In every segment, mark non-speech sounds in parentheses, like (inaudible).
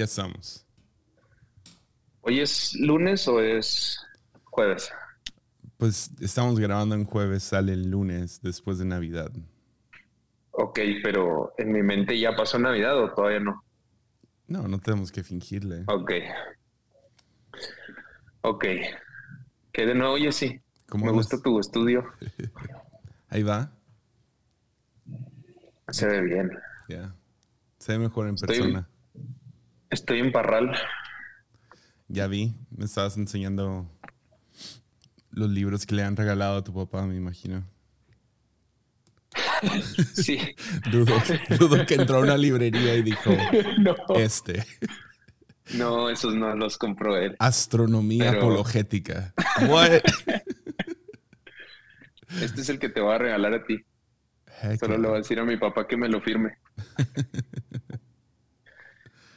Ya estamos. ¿Hoy es lunes o es jueves? Pues estamos grabando en jueves, sale el lunes después de Navidad. Ok, pero en mi mente ya pasó Navidad o todavía no. No, no tenemos que fingirle. Ok. Ok. Que de nuevo, oye, sí. ¿Cómo Me gusta tu estudio. (laughs) Ahí va. Se ve bien. Ya. Se ve mejor en Estoy- persona. Estoy en Parral. Ya vi. Me estabas enseñando los libros que le han regalado a tu papá, me imagino. (laughs) Sí. Dudo, dudo que entró a una librería y dijo, (laughs) no. este, No, esos no los compró él. astronomía Pero- apologética. What? (laughs) Este es el que te va a regalar a ti. Heck Solo le voy a decir a mi papá que me lo firme.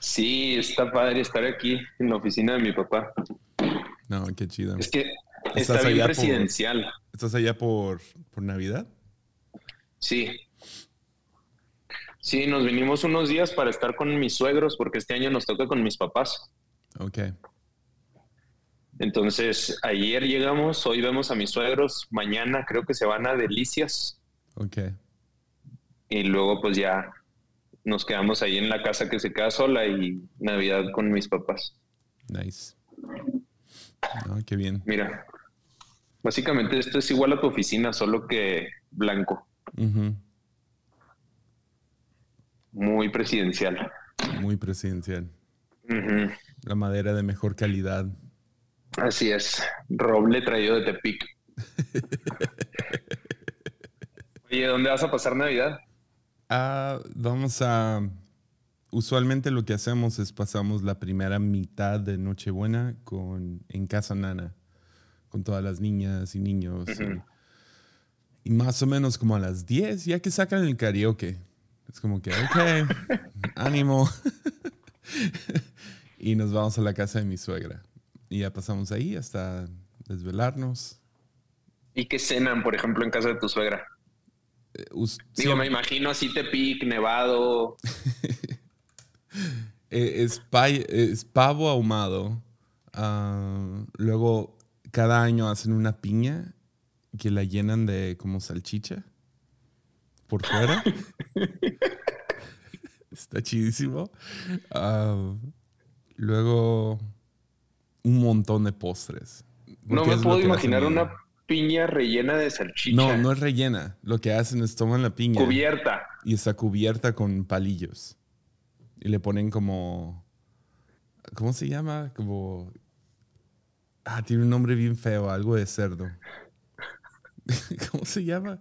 Sí, está padre estar aquí en la oficina de mi papá. No, qué chido. Es que ¿Estás está bien allá por- presidencial. ¿Estás allá por, por Navidad? Sí. Sí, nos vinimos unos días para estar con mis suegros porque este año nos toca con mis papás. Ok. Entonces, ayer llegamos, hoy vemos a mis suegros, mañana creo que se van a Delicias Ok. y luego pues ya nos quedamos ahí en la casa que se queda sola y Navidad con mis papás. Nice. No, qué bien. Mira, básicamente esto es igual a tu oficina, solo que blanco, muy presidencial. Muy presidencial. La madera de mejor calidad. Así es, roble traído de Tepic. (laughs) Oye, ¿dónde vas a pasar Navidad? Ah, vamos a... Usualmente lo que hacemos es pasamos la primera mitad de Nochebuena con, en Casa Nana, con todas las niñas y niños. y- más o menos como a las 10, ya que sacan el karaoke. Es como que, ok, (laughs) ánimo. (laughs) y nos vamos a la casa de mi suegra. Y ya pasamos ahí hasta desvelarnos. ¿Y qué cenan, por ejemplo, en casa de tu suegra? Digo, me imagino así Tepic, Nevado. (laughs) Eh, es, es pavo ahumado. Ah, luego, cada año hacen una piña que la llenan de como salchicha por fuera. (laughs) Está chidísimo. Ah, luego, un montón de postres. No me puedo imaginar una. Piña rellena de salchicha. No, no es rellena. Lo que hacen es toman la piña Cubierta. y está cubierta con palillos. Y le ponen como. ¿Cómo se llama? Como. Ah, tiene un nombre bien feo, algo de cerdo. (laughs) ¿Cómo se llama?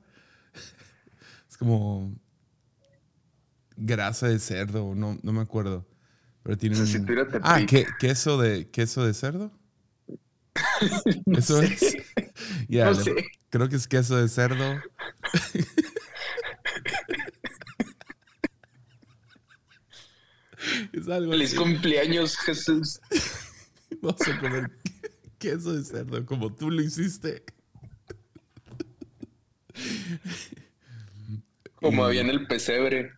Es como. Grasa de cerdo, no, no me acuerdo. Pero tiene un-. Ah, ¿qué- queso de, queso de cerdo. (laughs) Eso es. Ya, No le- sé. creo que es queso de cerdo. (laughs) es algo Feliz así. cumpleaños, Jesús. (laughs) Vamos a comer queso de cerdo como tú lo hiciste. Como Y- había en el pesebre.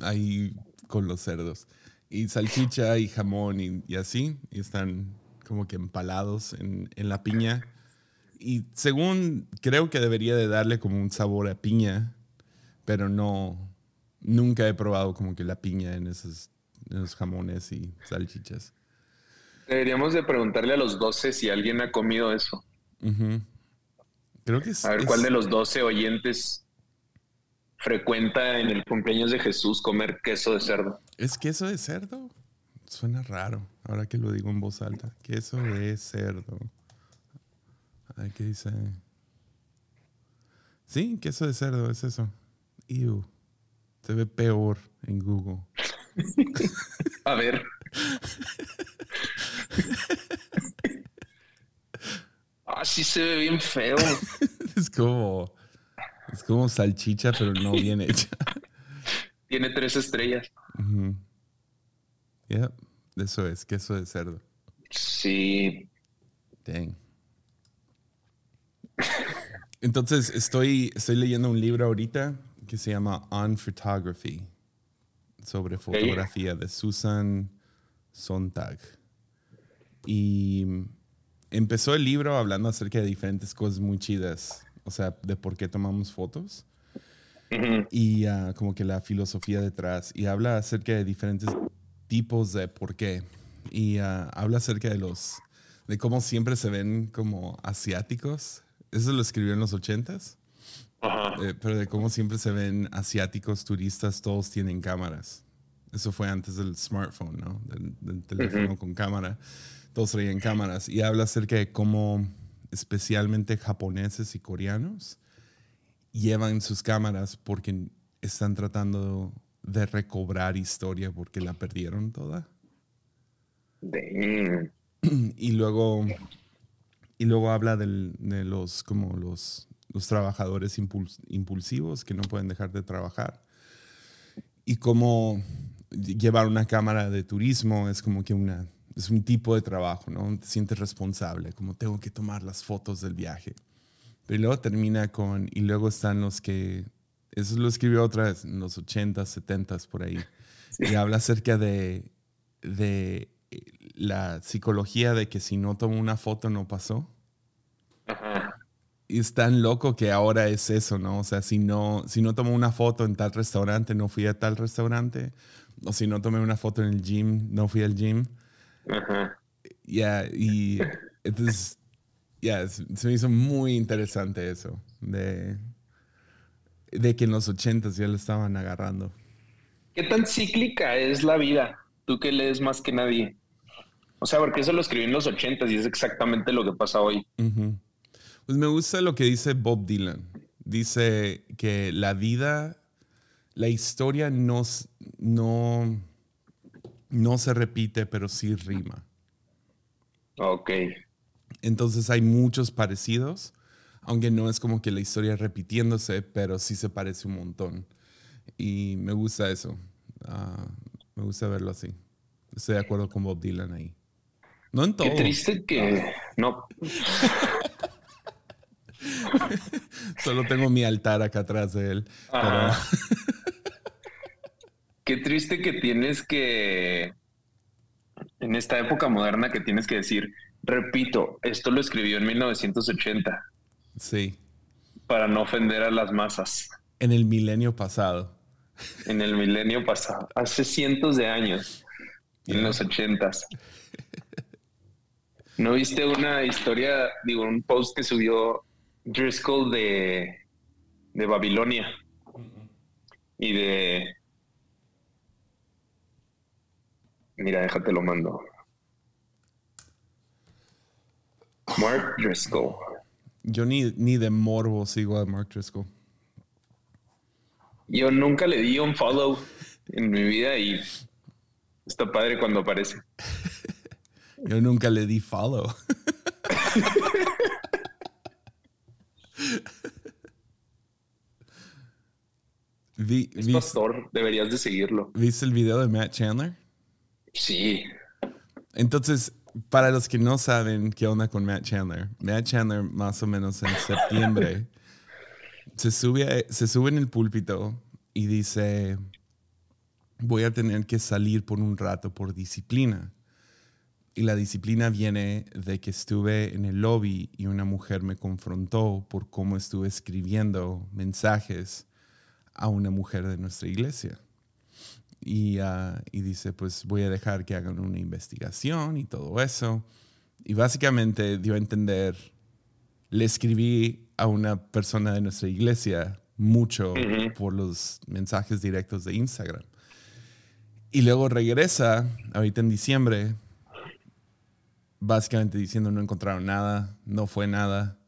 Ahí con los cerdos. Y salchicha y jamón y, y así. Y están como que empalados en, en la piña. Y según creo que debería de darle como un sabor a piña. Pero no. Nunca he probado como que la piña en esos, en esos jamones y salchichas. Deberíamos de preguntarle a los 12 si alguien ha comido eso. Creo que es. A ver es- cuál de los 12 oyentes frecuenta en el cumpleaños de Jesús comer queso de cerdo. ¿Es queso de cerdo? Suena raro, ahora que lo digo en voz alta. Queso de cerdo. Ay, ¿qué dice? Sí, queso de cerdo, es eso. Ew. Se ve peor en Google. (laughs) A ver. Ah, sí se ve bien feo. (laughs) Es como. Es como salchicha, pero no bien (laughs) hecha. Tiene tres estrellas. Yep, eso es, queso de cerdo. Sí. Dang. Entonces, estoy, estoy leyendo un libro ahorita que se llama On Photography, sobre fotografía de Susan Sontag. Y empezó el libro hablando acerca de diferentes cosas muy chidas, o sea, de por qué tomamos fotos y ah, como que la filosofía detrás. Y habla acerca de diferentes tipos de por qué. Y ah, habla acerca de los, de cómo siempre se ven como asiáticos. Eso lo escribió en los ochentas. Eh, pero de cómo siempre se ven asiáticos, turistas, todos tienen cámaras. Eso fue antes del smartphone, ¿no? Del, teléfono con cámara. Todos traían cámaras. Y habla acerca de cómo especialmente japoneses y coreanos llevan sus cámaras porque están tratando de recobrar historia porque la perdieron toda. (clears throat) Y luego, y luego habla de los, como los, los trabajadores impulsivos que no pueden dejar de trabajar. Y cómo llevar una cámara de turismo es como que una, es un tipo de trabajo, ¿no? Te sientes responsable, como tengo que tomar las fotos del viaje. Pero luego termina con, y luego están los que, eso lo escribió otra vez, en los 80s, 70s, por ahí. Y habla acerca de, de la psicología de que si no tomo una foto no pasó. Y es tan loco que ahora es eso, ¿no? O sea, si no, si no tomo una foto en tal restaurante, no fui a tal restaurante. O si no tomé una foto en el gym, no fui al gym. Ya, y entonces ya, se me hizo muy interesante eso, de, de que en los ochentas ya lo estaban agarrando. ¿Qué tan cíclica es la vida? Tú que lees más que nadie. O sea, porque eso lo escribí en los ochentas y es exactamente lo que pasa hoy. Pues me gusta lo que dice Bob Dylan. Dice que la vida, la historia no, no, no se repite, pero sí rima. Ok. Entonces hay muchos parecidos, aunque no es como que la historia repitiéndose, pero sí se parece un montón. Y me gusta eso. Ah, me gusta verlo así. Estoy de acuerdo con Bob Dylan ahí. No en todo. Qué triste que no. (laughs) Solo tengo mi altar acá atrás de él. Qué triste que tienes que, en esta época moderna, que tienes que decir, Repito, esto lo escribió en 1980. Sí. Para no ofender a las masas. En el milenio pasado. En el milenio pasado. Hace cientos de años. En los ochentas. ¿No viste una historia, digo, un post que subió Driscoll de, de Babilonia? Y de... Mira, déjate lo mando. Mark Driscoll. Yo ni, ni de morbo sigo a Mark Driscoll. Yo nunca le di un follow en mi vida y está padre cuando aparece. (laughs) Yo nunca le di follow. (laughs) es pastor, deberías de seguirlo. ¿Viste el video de Matt Chandler? Sí. Entonces, para los que no saben qué onda con Matt Chandler, Matt Chandler más o menos en septiembre (laughs) se sube, se sube en el púlpito y dice, voy a tener que salir por un rato por disciplina. Y la disciplina viene de que estuve en el lobby y una mujer me confrontó por cómo estuve escribiendo mensajes a una mujer de nuestra iglesia. Ah, y, dice, pues voy a dejar que hagan una investigación y todo eso. Y básicamente dio a entender, le escribí a una persona de nuestra iglesia mucho por los mensajes directos de Instagram. Y luego regresa, ahorita en diciembre, básicamente diciendo no encontraron nada, no fue nada,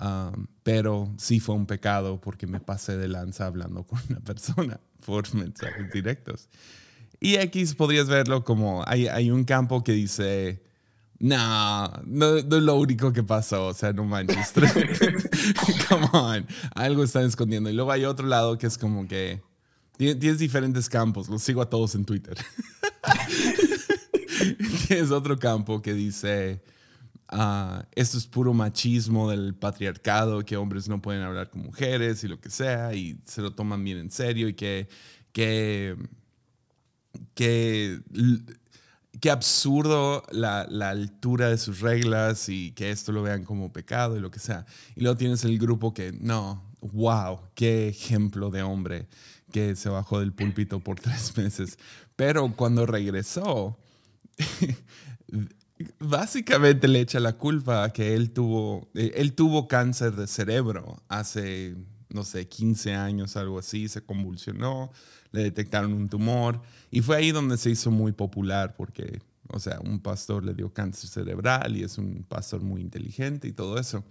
um, pero sí fue un pecado porque me pasé de lanza hablando con una persona (laughs) por mensajes directos. Y X podrías verlo como hay, hay un campo que dice, no, no, es lo único que pasó, o sea, no manches. (laughs) Come on, algo están escondiendo. Y luego hay otro lado que es como que tienes diferentes campos, los sigo a todos en Twitter. (laughs) (laughs) tienes otro campo que dice, uh, esto es puro machismo del patriarcado, que hombres no pueden hablar con mujeres y lo que sea, y se lo toman bien en serio y que, que, que, qué absurdo la, la, altura de sus reglas y que esto lo vean como pecado y lo que sea. Y luego tienes el grupo que, no, wow, qué ejemplo de hombre que se bajó del púlpito por (laughs) tres meses. Pero cuando regresó, (laughs) básicamente le echa la culpa a que él tuvo, eh, él tuvo cáncer de cerebro hace, no sé, 15 años, algo así, se convulsionó, le detectaron un tumor y fue ahí donde se hizo muy popular porque, o sea, un pastor le dio cáncer cerebral y es un pastor muy inteligente y todo eso.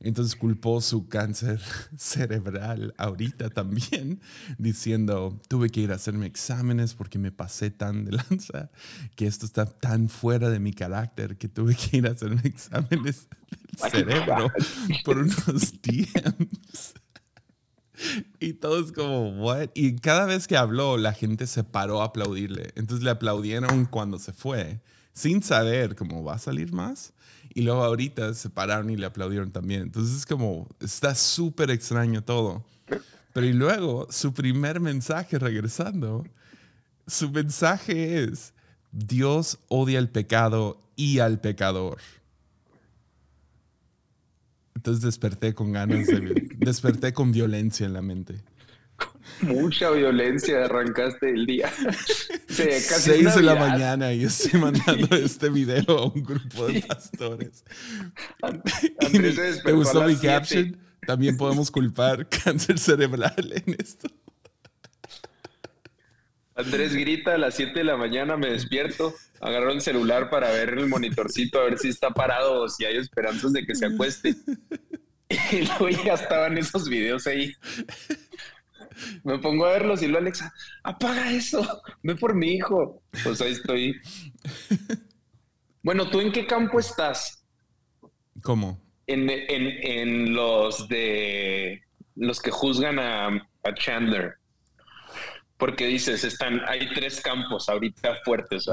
Entonces culpó su cáncer (laughs) cerebral ahorita también, diciendo, tuve que ir a hacerme exámenes porque me pasé tan de lanza, que esto está tan fuera de mi carácter que tuve que ir a hacerme exámenes del cerebro por unos (laughs) días. Y todo es como, ¿what? Y cada vez que habló, la gente se paró a aplaudirle. Entonces le aplaudieron cuando se fue, sin saber cómo va a salir más. Y luego ahorita se pararon y le aplaudieron también. Entonces es como, está súper extraño todo. Pero y luego, su primer mensaje regresando, su mensaje es, Dios odia el pecado y al pecador. Entonces desperté con ganas de... desperté con violencia en la mente. Mucha violencia arrancaste el día. (laughs) Sí, casi Seis de la mañana y estoy mandando (laughs) este video a un grupo de pastores. (laughs) ¿Te gustó mi caption? También podemos culpar cáncer cerebral en esto. Andrés grita a las 7 de la mañana, me despierto, agarro el celular para ver el monitorcito, a ver si está parado o si hay esperanzas de que se acueste. Y luego ya estaban esos videos ahí. Me pongo a verlos y lo Alexa, apaga eso, ve por mi hijo. Pues ahí estoy. Bueno, ¿tú en qué campo estás? ¿Cómo? En, los de los que juzgan a, Chandler. Porque dices, están, hay tres campos ahorita fuertes.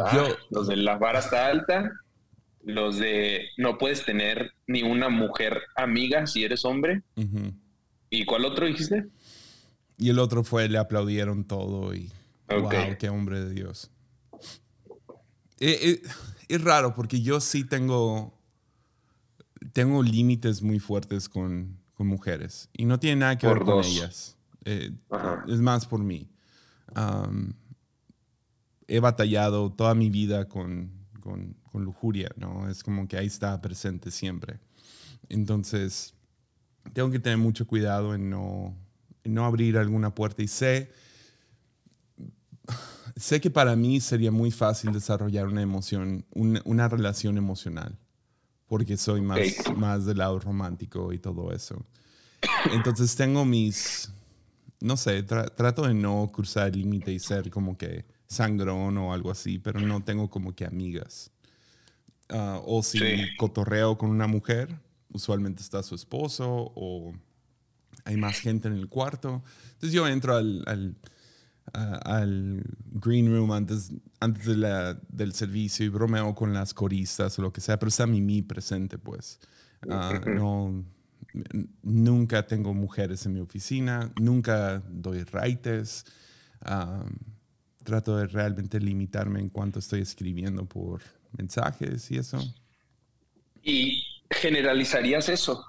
los de la vara está alta, los de no puedes tener ni una mujer amiga si eres hombre. ¿Y cuál otro dijiste? Y el otro fue, le aplaudieron todo y, wow, qué hombre de Dios. Eh, eh, es raro porque yo sí tengo, tengo límites muy fuertes con, con, mujeres y no tiene nada que ver con ellas. Eh, es más por mí. he batallado toda mi vida con, con, con, lujuria, ¿no? Es como que ahí está presente siempre. Entonces, tengo que tener mucho cuidado en no no abrir alguna puerta. Y sé, sé que para mí sería muy fácil desarrollar una emoción, una, relación emocional, porque soy más, más del lado romántico y todo eso. Entonces tengo mis, no sé, trato de no cruzar el límite y ser como que sangrón o algo así, pero no tengo como que amigas. Ah, o si cotorreo con una mujer, usualmente está su esposo o hay más gente en el cuarto. Entonces yo entro al, al, al green room antes, antes del servicio y bromeo con las coristas o lo que sea, pero está Mimi presente, pues. Ah, no, nunca tengo mujeres en mi oficina, nunca doy raites. trato de realmente limitarme en cuanto estoy escribiendo por mensajes y eso. ¿Y generalizarías eso?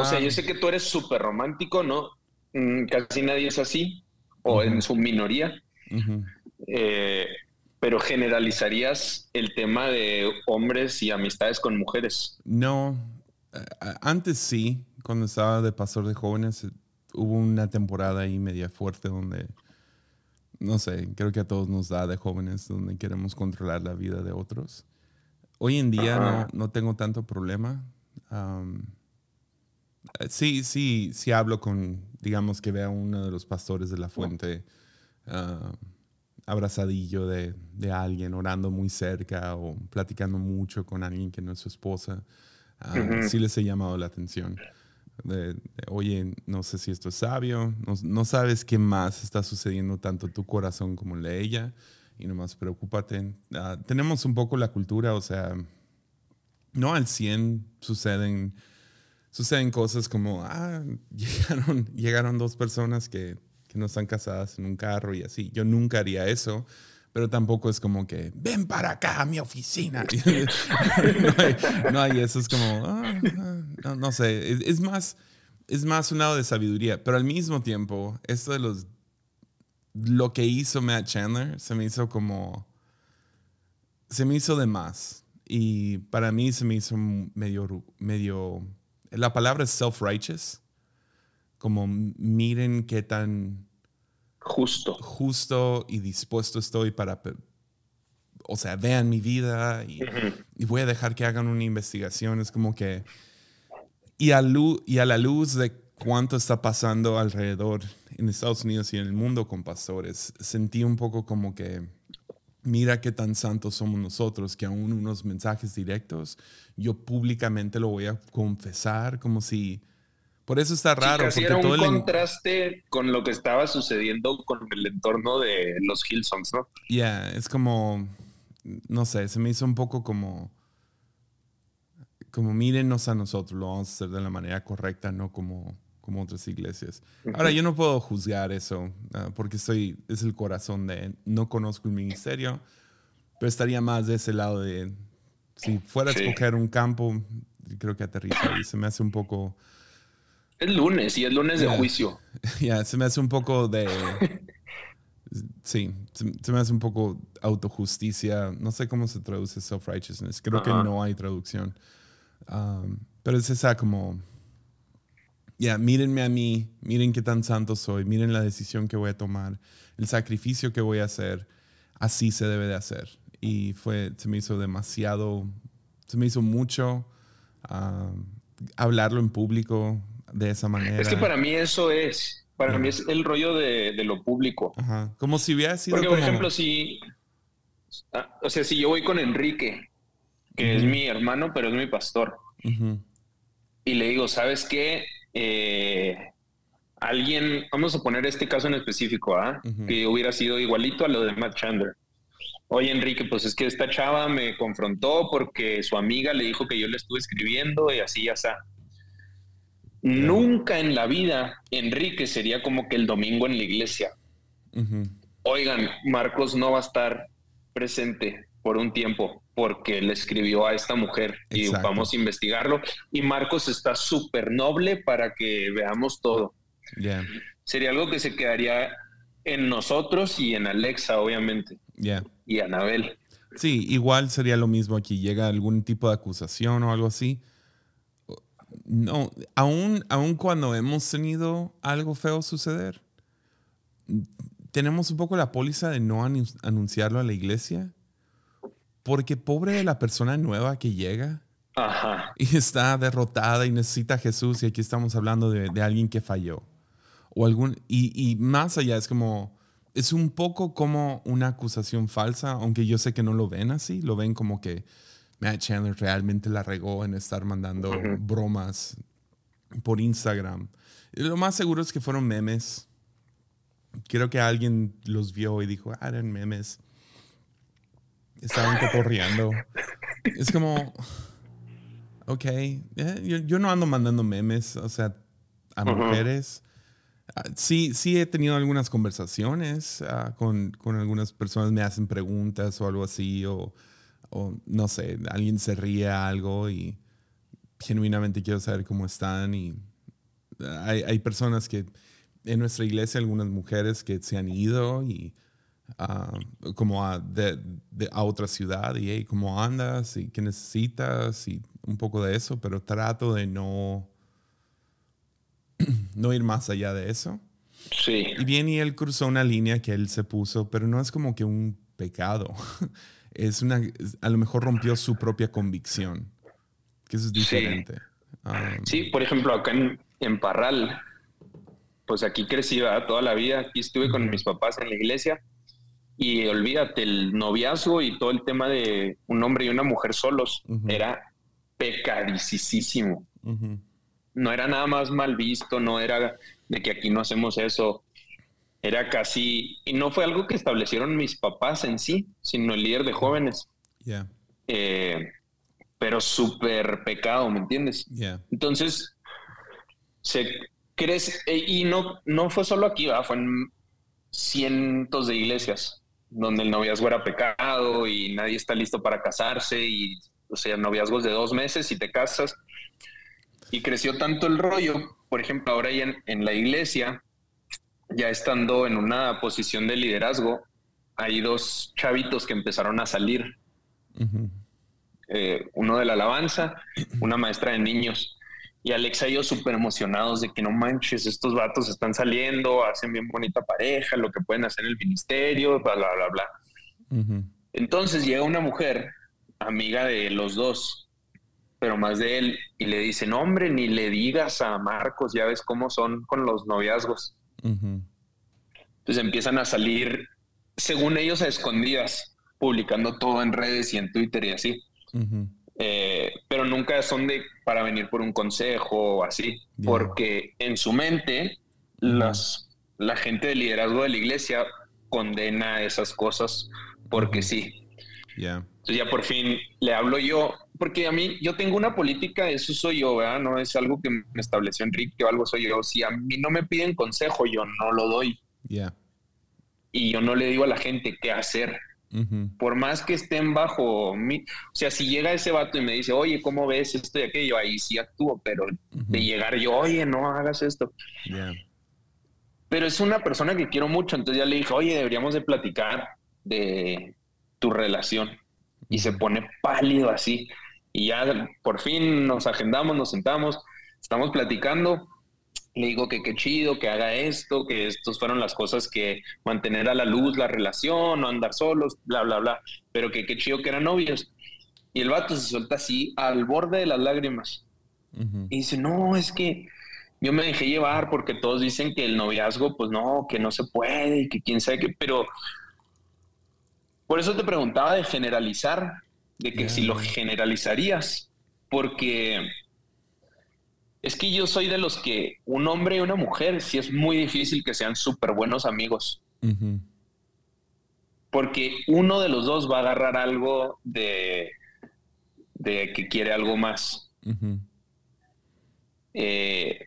O sea, yo sé que tú eres súper romántico, ¿no? Mm, casi nadie es así, o en su minoría. Eh, pero generalizarías el tema de hombres y amistades con mujeres. No, antes sí, cuando estaba de pastor de jóvenes, hubo una temporada ahí media fuerte donde, no sé, creo que a todos nos da de jóvenes donde queremos controlar la vida de otros. Hoy en día no, no, tengo tanto problema. Sí, sí, sí hablo con, digamos que vea uno de los pastores de la fuente ah, abrazadillo de, de, alguien, orando muy cerca o platicando mucho con alguien que no es su esposa. Ah, sí les he llamado la atención. De, Oye, no sé si esto es sabio, no, no, sabes qué más está sucediendo tanto tu corazón como el de ella y nomás preocúpate. Ah, tenemos un poco la cultura, o sea, no al 100 suceden suceden cosas como, ah, (laughs) llegaron, llegaron dos personas que, que no están casadas en un carro y así. Yo nunca haría eso, pero tampoco es como que, ven para acá a mi oficina. (laughs) no, hay, eso, es como, ah, ah, no, sé, es, más, es más un lado de sabiduría, pero al mismo tiempo, esto de los, lo que hizo Matt Chandler se me hizo como, se me hizo de más. Y para mí se me hizo medio, medio, la palabra es self-righteous, como miren qué tan justo. Justo y dispuesto estoy para, o sea, vean mi vida y, voy a dejar que hagan una investigación. Es como que, y a, y a la luz de cuánto está pasando alrededor en Estados Unidos y en el mundo con pastores, sentí un poco como que mira qué tan santos somos nosotros, que aún unos mensajes directos, yo públicamente lo voy a confesar como si... Por eso está raro. porque era un contraste con lo que estaba sucediendo con el entorno de los Hillsongs, ¿no? Ya, es como, no sé, se me hizo un poco como, como mírenos a nosotros, lo vamos a hacer de la manera correcta, no como como otras iglesias. Ahora, yo no puedo juzgar eso ah, porque soy, es el corazón de, no conozco el ministerio, pero estaría más de ese lado de, si fuera a escoger un campo, creo que aterriza y se me hace un poco... Es lunes y es lunes de juicio. (laughs) Ya, se me hace un poco de... (laughs) sí, se, me hace un poco autojusticia. No sé cómo se traduce self-righteousness. Creo que no hay traducción. Um, pero es esa como ya, mírenme a mí, miren qué tan santo soy, miren la decisión que voy a tomar, el sacrificio que voy a hacer, así se debe de hacer. Y fue, se me hizo demasiado, se me hizo mucho ah, hablarlo en público de esa manera. Es que para mí eso es, para mí es el rollo de, lo público. Como si hubiera sido. Porque, por ejemplo, si, ah, o sea, si yo voy con Enrique, que es mi hermano, pero es mi pastor, y le digo, ¿sabes qué? Eh, alguien, vamos a poner este caso en específico, ¿ah? que hubiera sido igualito a lo de Matt Chandler. Oye, Enrique, pues es que esta chava me confrontó porque su amiga le dijo que yo le estuve escribiendo y así ya está. Nunca en la vida Enrique sería como que el domingo en la iglesia. Oigan, Marcos no va a estar presente por un tiempo porque le escribió a esta mujer y vamos a investigarlo. Y Marcos está súper noble para que veamos todo. Sería algo que se quedaría en nosotros y en Alexa, obviamente. Y Anabel. Sí, igual sería lo mismo aquí. Llega algún tipo de acusación o algo así. No, aún, aún cuando hemos tenido algo feo suceder, tenemos un poco la póliza de no anunciarlo a la iglesia porque pobre de la persona nueva que llega y está derrotada y necesita a Jesús. Y aquí estamos hablando de, alguien que falló. O algún, y, más allá es como, es un poco como una acusación falsa, aunque yo sé que no lo ven así, lo ven como que Matt Chandler realmente la regó en estar mandando bromas por Instagram. Y lo más seguro es que fueron memes. Creo que alguien los vio y dijo, ah, eran memes. Estaban cotorreando. Es como, ok, eh, yo, no ando mandando memes, o sea, a mujeres. Ah, sí, sí he tenido algunas conversaciones ah, con, con, algunas personas, me hacen preguntas o algo así, o, o, no sé, alguien se ríe algo y genuinamente quiero saber cómo están. Y hay, hay personas que en nuestra iglesia, algunas mujeres que se han ido y como a, de, a otra ciudad y hey, cómo andas y qué necesitas y un poco de eso, pero trato de no, (clears throat) no ir más allá de eso. Sí. Y bien, y él cruzó una línea que él se puso, pero no es como que un pecado. (laughs) Es una, a lo mejor rompió su propia convicción, que eso es diferente. Sí, por ejemplo, acá en, en Parral, pues aquí crecí toda la vida, aquí estuve con mis papás en la iglesia y olvídate, el noviazgo y todo el tema de un hombre y una mujer solos era pecadicísimo. No era nada más mal visto, no era de que aquí no hacemos eso. Era casi, y no fue algo que establecieron mis papás en sí, sino el líder de jóvenes. Eh, pero súper pecado, ¿me entiendes? Entonces, se crece, y no, no fue solo aquí, fue en cientos de iglesias donde el noviazgo era pecado y nadie está listo para casarse y, o sea, noviazgos de dos meses y te casas. Y creció tanto el rollo, por ejemplo, ahora ya en, la iglesia, ya estando en una posición de liderazgo, hay dos chavitos que empezaron a salir. Eh, uno de la alabanza, una maestra de niños. Y Alexa y yo súper emocionados de que no manches, estos vatos están saliendo, hacen bien bonita pareja, lo que pueden hacer en el ministerio, bla, bla, bla, bla. Entonces llega una mujer, amiga de los dos, pero más de él, y le dice, no hombre, ni le digas a Marcos, ya ves cómo son con los noviazgos. Entonces empiezan a salir, según ellos, a escondidas, publicando todo en redes y en Twitter y así. Eh, pero nunca son de para venir por un consejo o así, porque en su mente las, la gente de liderazgo de la iglesia condena esas cosas porque sí. Entonces ya por fin le hablo yo, porque a mí yo tengo una política, eso soy yo, ¿verdad? No es algo que me estableció Enrique o algo soy yo. Si a mí no me piden consejo, yo no lo doy. Y yo no le digo a la gente qué hacer. Por más que estén bajo mi, o sea, si llega ese vato y me dice, oye, ¿cómo ves esto y aquello? Ahí sí actúo, pero de llegar yo, oye, no hagas esto. Pero es una persona que quiero mucho, entonces ya le dije, oye, deberíamos de platicar de tu relación. Y se pone pálido así. Y ya por fin nos agendamos, nos sentamos, estamos platicando le digo que qué chido, que haga esto, que estos fueron las cosas que mantener a la luz la relación, no andar solos, bla, bla, bla, pero que qué chido que eran novios. Y el vato se suelta así al borde de las lágrimas. Y dice, no, es que yo me dejé llevar porque todos dicen que el noviazgo, pues no, que no se puede y que quién sabe qué, pero por eso te preguntaba de generalizar, de que si lo generalizarías, porque es que yo soy de los que un hombre y una mujer, sí es muy difícil que sean súper buenos amigos. Porque uno de los dos va a agarrar algo de, de que quiere algo más. Eh,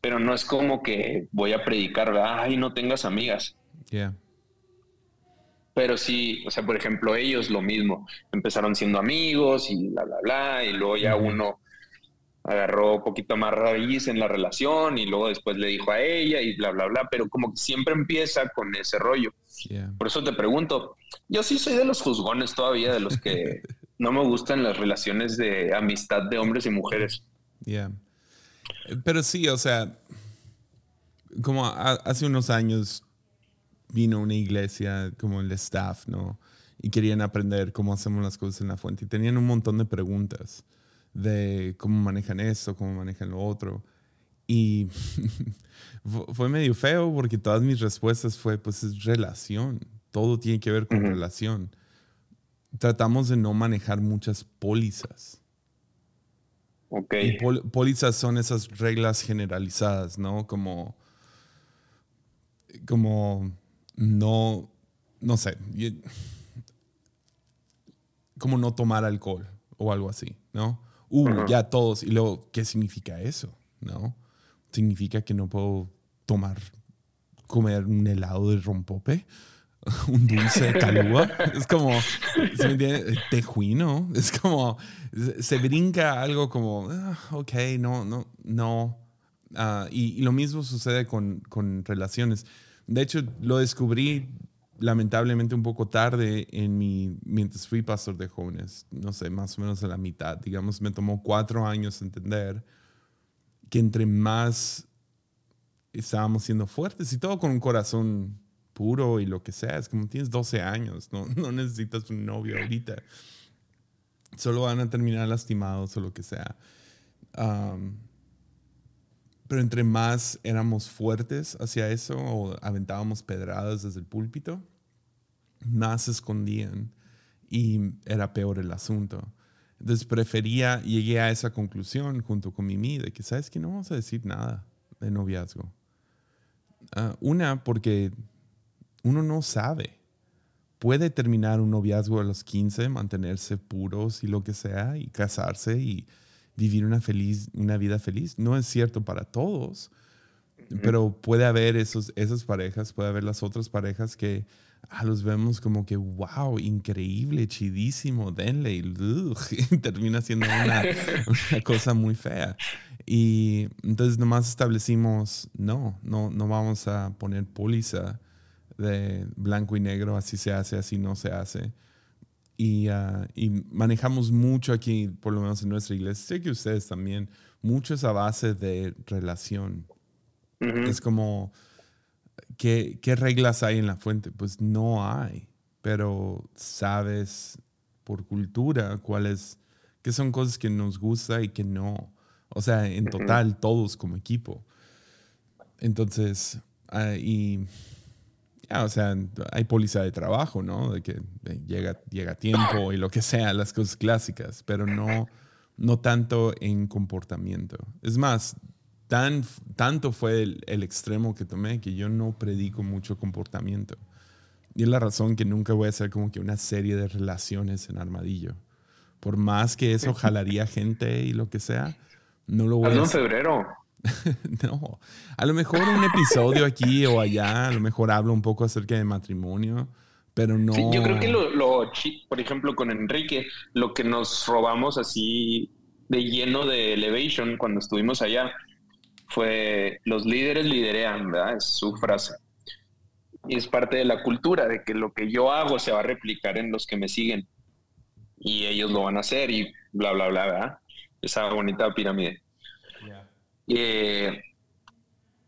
pero no es como que voy a predicar, ay, no tengas amigas. Pero sí, o sea, por ejemplo, ellos lo mismo. Empezaron siendo amigos y bla, bla, bla, y luego ya uno agarró un poquito más raíz en la relación y luego después le dijo a ella y bla, bla, bla, pero como que siempre empieza con ese rollo. Por eso te pregunto, yo sí soy de los juzgones todavía, de los que (laughs) no me gustan las relaciones de amistad de hombres y mujeres. Yeah. Pero sí, o sea, como hace unos años vino una iglesia como el staff, ¿no? Y querían aprender cómo hacemos las cosas en la fuente y tenían un montón de preguntas de cómo manejan esto, cómo manejan lo otro. Y (laughs) fue medio feo porque todas mis respuestas fue, pues es relación, todo tiene que ver con relación. Tratamos de no manejar muchas pólizas. Ok. pólizas son esas reglas generalizadas, ¿no? Como, como no, no sé, como no tomar alcohol o algo así, ¿no? Uh, ya todos. Y luego, ¿qué significa eso? ¿No? ¿Significa que no puedo tomar, comer un helado de rompope? (laughs) un dulce de calúa. es como, ¿se me entiende? Tejuino. Es como, se brinca algo como, ah, ok, no, no, no. Ah, y, y, lo mismo sucede con, con relaciones. De hecho, lo descubrí lamentablemente un poco tarde en mi, mientras fui pastor de jóvenes, no sé, más o menos a la mitad, digamos, me tomó cuatro años entender que entre más estábamos siendo fuertes y todo con un corazón puro y lo que sea, es como tienes 12 años, no, (laughs) no necesitas un novio ahorita, solo van a terminar lastimados o lo que sea. Pero entre más éramos fuertes hacia eso o aventábamos pedradas desde el púlpito, más se escondían y era peor el asunto. Entonces prefería, llegué a esa conclusión junto con Mimi de que, ¿sabes que No vamos a decir nada de noviazgo. Ah, una, porque uno no sabe. Puede terminar un noviazgo a los 15, mantenerse puros y lo que sea, y casarse y vivir una, feliz, una vida feliz. No es cierto para todos, pero puede haber esos, esas parejas, puede haber las otras parejas que ah, los vemos como que, wow, increíble, chidísimo, denle, y, (laughs) termina siendo una, (laughs) una, cosa muy fea. Y entonces nomás establecimos, no, no, no vamos a poner póliza de blanco y negro, así se hace, así no se hace. Y, ah, y, manejamos mucho aquí, por lo menos en nuestra iglesia, sé que ustedes también, mucho esa base de relación. Es como, ¿qué, ¿qué, reglas hay en la fuente? Pues no hay, pero sabes por cultura cuáles, qué son cosas que nos gusta y que no. O sea, en total, todos como equipo. Entonces, uh, o sea, hay póliza de trabajo, ¿no? De que llega, llega tiempo y lo que sea, las cosas clásicas, pero no, no tanto en comportamiento. Es más, tan, tanto fue el, el, extremo que tomé que yo no predico mucho comportamiento. Y es la razón que nunca voy a hacer como que una serie de relaciones en armadillo. Por más que eso jalaría gente y lo que sea, no lo voy a hacer. en febrero. (laughs) no, a lo mejor un episodio aquí o allá, a lo mejor hablo un poco acerca de matrimonio, pero no. yo creo que lo, lo, por ejemplo, con Enrique, lo que nos robamos así de lleno de Elevation cuando estuvimos allá fue los líderes liderean, ¿verdad? Es su frase. Y es parte de la cultura, de que lo que yo hago se va a replicar en los que me siguen. Y ellos lo van a hacer y bla, bla, bla, ¿verdad? Esa bonita pirámide. Eh,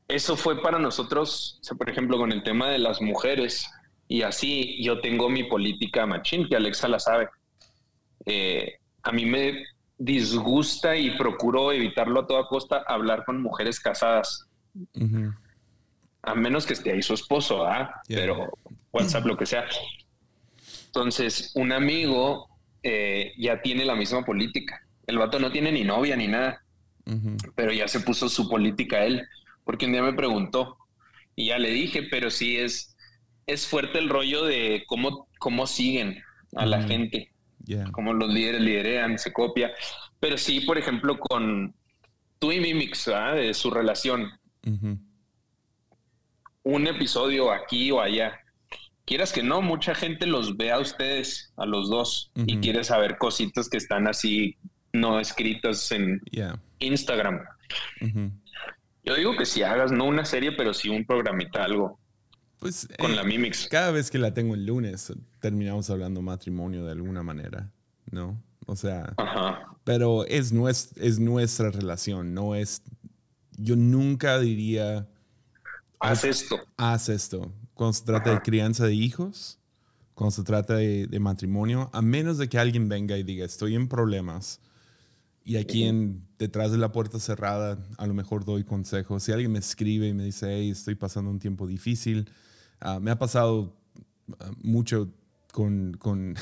eso fue para nosotros, por ejemplo, con el tema de las mujeres. Y así yo tengo mi política machín, que Alexa la sabe. Eh, a mí me disgusta y procuro evitarlo a toda costa hablar con mujeres casadas. A menos que esté ahí su esposo, ¿ah? Pero WhatsApp, lo que sea. Entonces, un amigo eh, ya tiene la misma política. El vato no tiene ni novia ni nada pero ya se puso su política él, porque un día me preguntó y ya le dije, pero sí es, es fuerte el rollo de cómo, cómo siguen a la gente, cómo los líderes liderean, se copia, pero sí, por ejemplo, con tú y Mimix, de su relación, un episodio aquí o allá. Quieras que no, mucha gente los ve a ustedes, a los dos, y quiere saber cositas que están así no escritas en, Instagram. Yo digo que si hagas, no una serie, pero sí un programita, algo. Pues con la eh, Mimix. Cada vez que la tengo el lunes, terminamos hablando matrimonio de alguna manera, ¿no? O sea, pero es, es nuestra relación, no es. Yo nunca diría. Haz esto. Haz esto. Cuando se trata de crianza de hijos, cuando se trata de, de, matrimonio, a menos de que alguien venga y diga, estoy en problemas, y aquí en, detrás de la puerta cerrada a lo mejor doy consejos. Si alguien me escribe y me dice, hey, estoy pasando un tiempo difícil, ah, me ha pasado ah, mucho con, con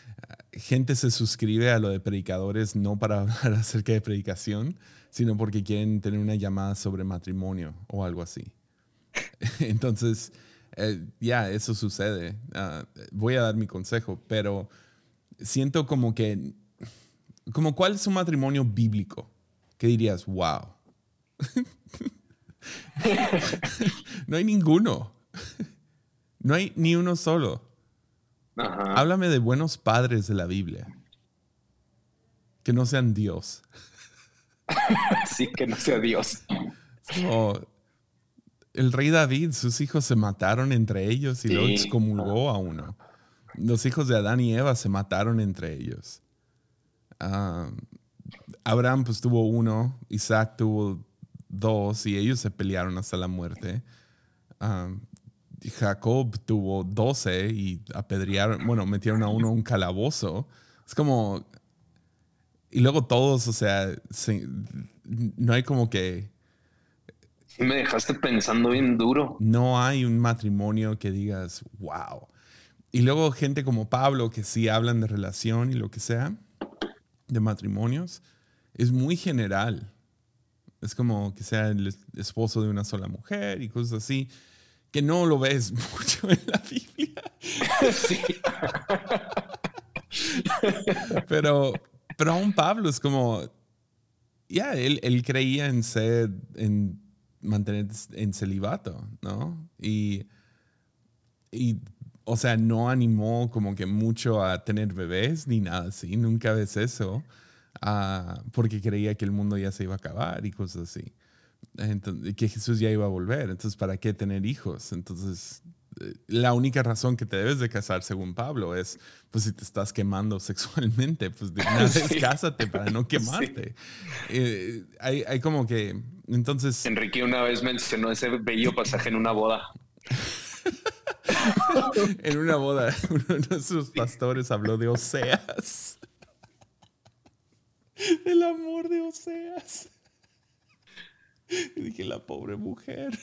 (laughs) gente se suscribe a lo de predicadores no para (laughs) hablar acerca de predicación, sino porque quieren tener una llamada sobre matrimonio o algo así. (laughs) Entonces, eh, ya, eso sucede. Ah, voy a dar mi consejo, pero siento como que como cuál es un matrimonio bíblico? ¿Qué dirías? Wow. (laughs) no hay ninguno. No hay ni uno solo. Háblame de buenos padres de la Biblia. Que no sean Dios. (laughs) sí, que no sea Dios. el rey David, sus hijos se mataron entre ellos y luego excomulgó a uno. Los hijos de Adán y Eva se mataron entre ellos. Abraham pues tuvo uno, Isaac tuvo dos y ellos se pelearon hasta la muerte. Jacob tuvo doce y apedrearon, bueno, metieron a uno en un calabozo. Es como... Y luego todos, o sea, no hay como que... Me dejaste pensando bien duro. No hay un matrimonio que digas, wow. Y luego gente como Pablo que sí hablan de relación y lo que sea de matrimonios es muy general. Es como que sea el esposo de una sola mujer y cosas así, que no lo ves (laughs) mucho en la Biblia. pero, pero aún Pablo es como, ya, él, él, creía en ser, en mantener en celibato, ¿no? Y, y o sea, no animó como que mucho a tener bebés ni nada así, nunca ves eso, ah, porque creía que el mundo ya se iba a acabar y cosas así. Entonces, que Jesús ya iba a volver, entonces, ¿para qué tener hijos? Entonces, eh, la única razón que te debes de casar, según Pablo, es, pues si te estás quemando (laughs) sexualmente, pues de una (laughs) vez cásate para no (laughs) quemarte. Eh, hay, hay como que, entonces... Enrique una vez mencionó ese bello pasaje en una boda. (laughs) en una boda, uno de sus pastores habló de Oseas. El amor de Oseas. Y dije, la pobre mujer.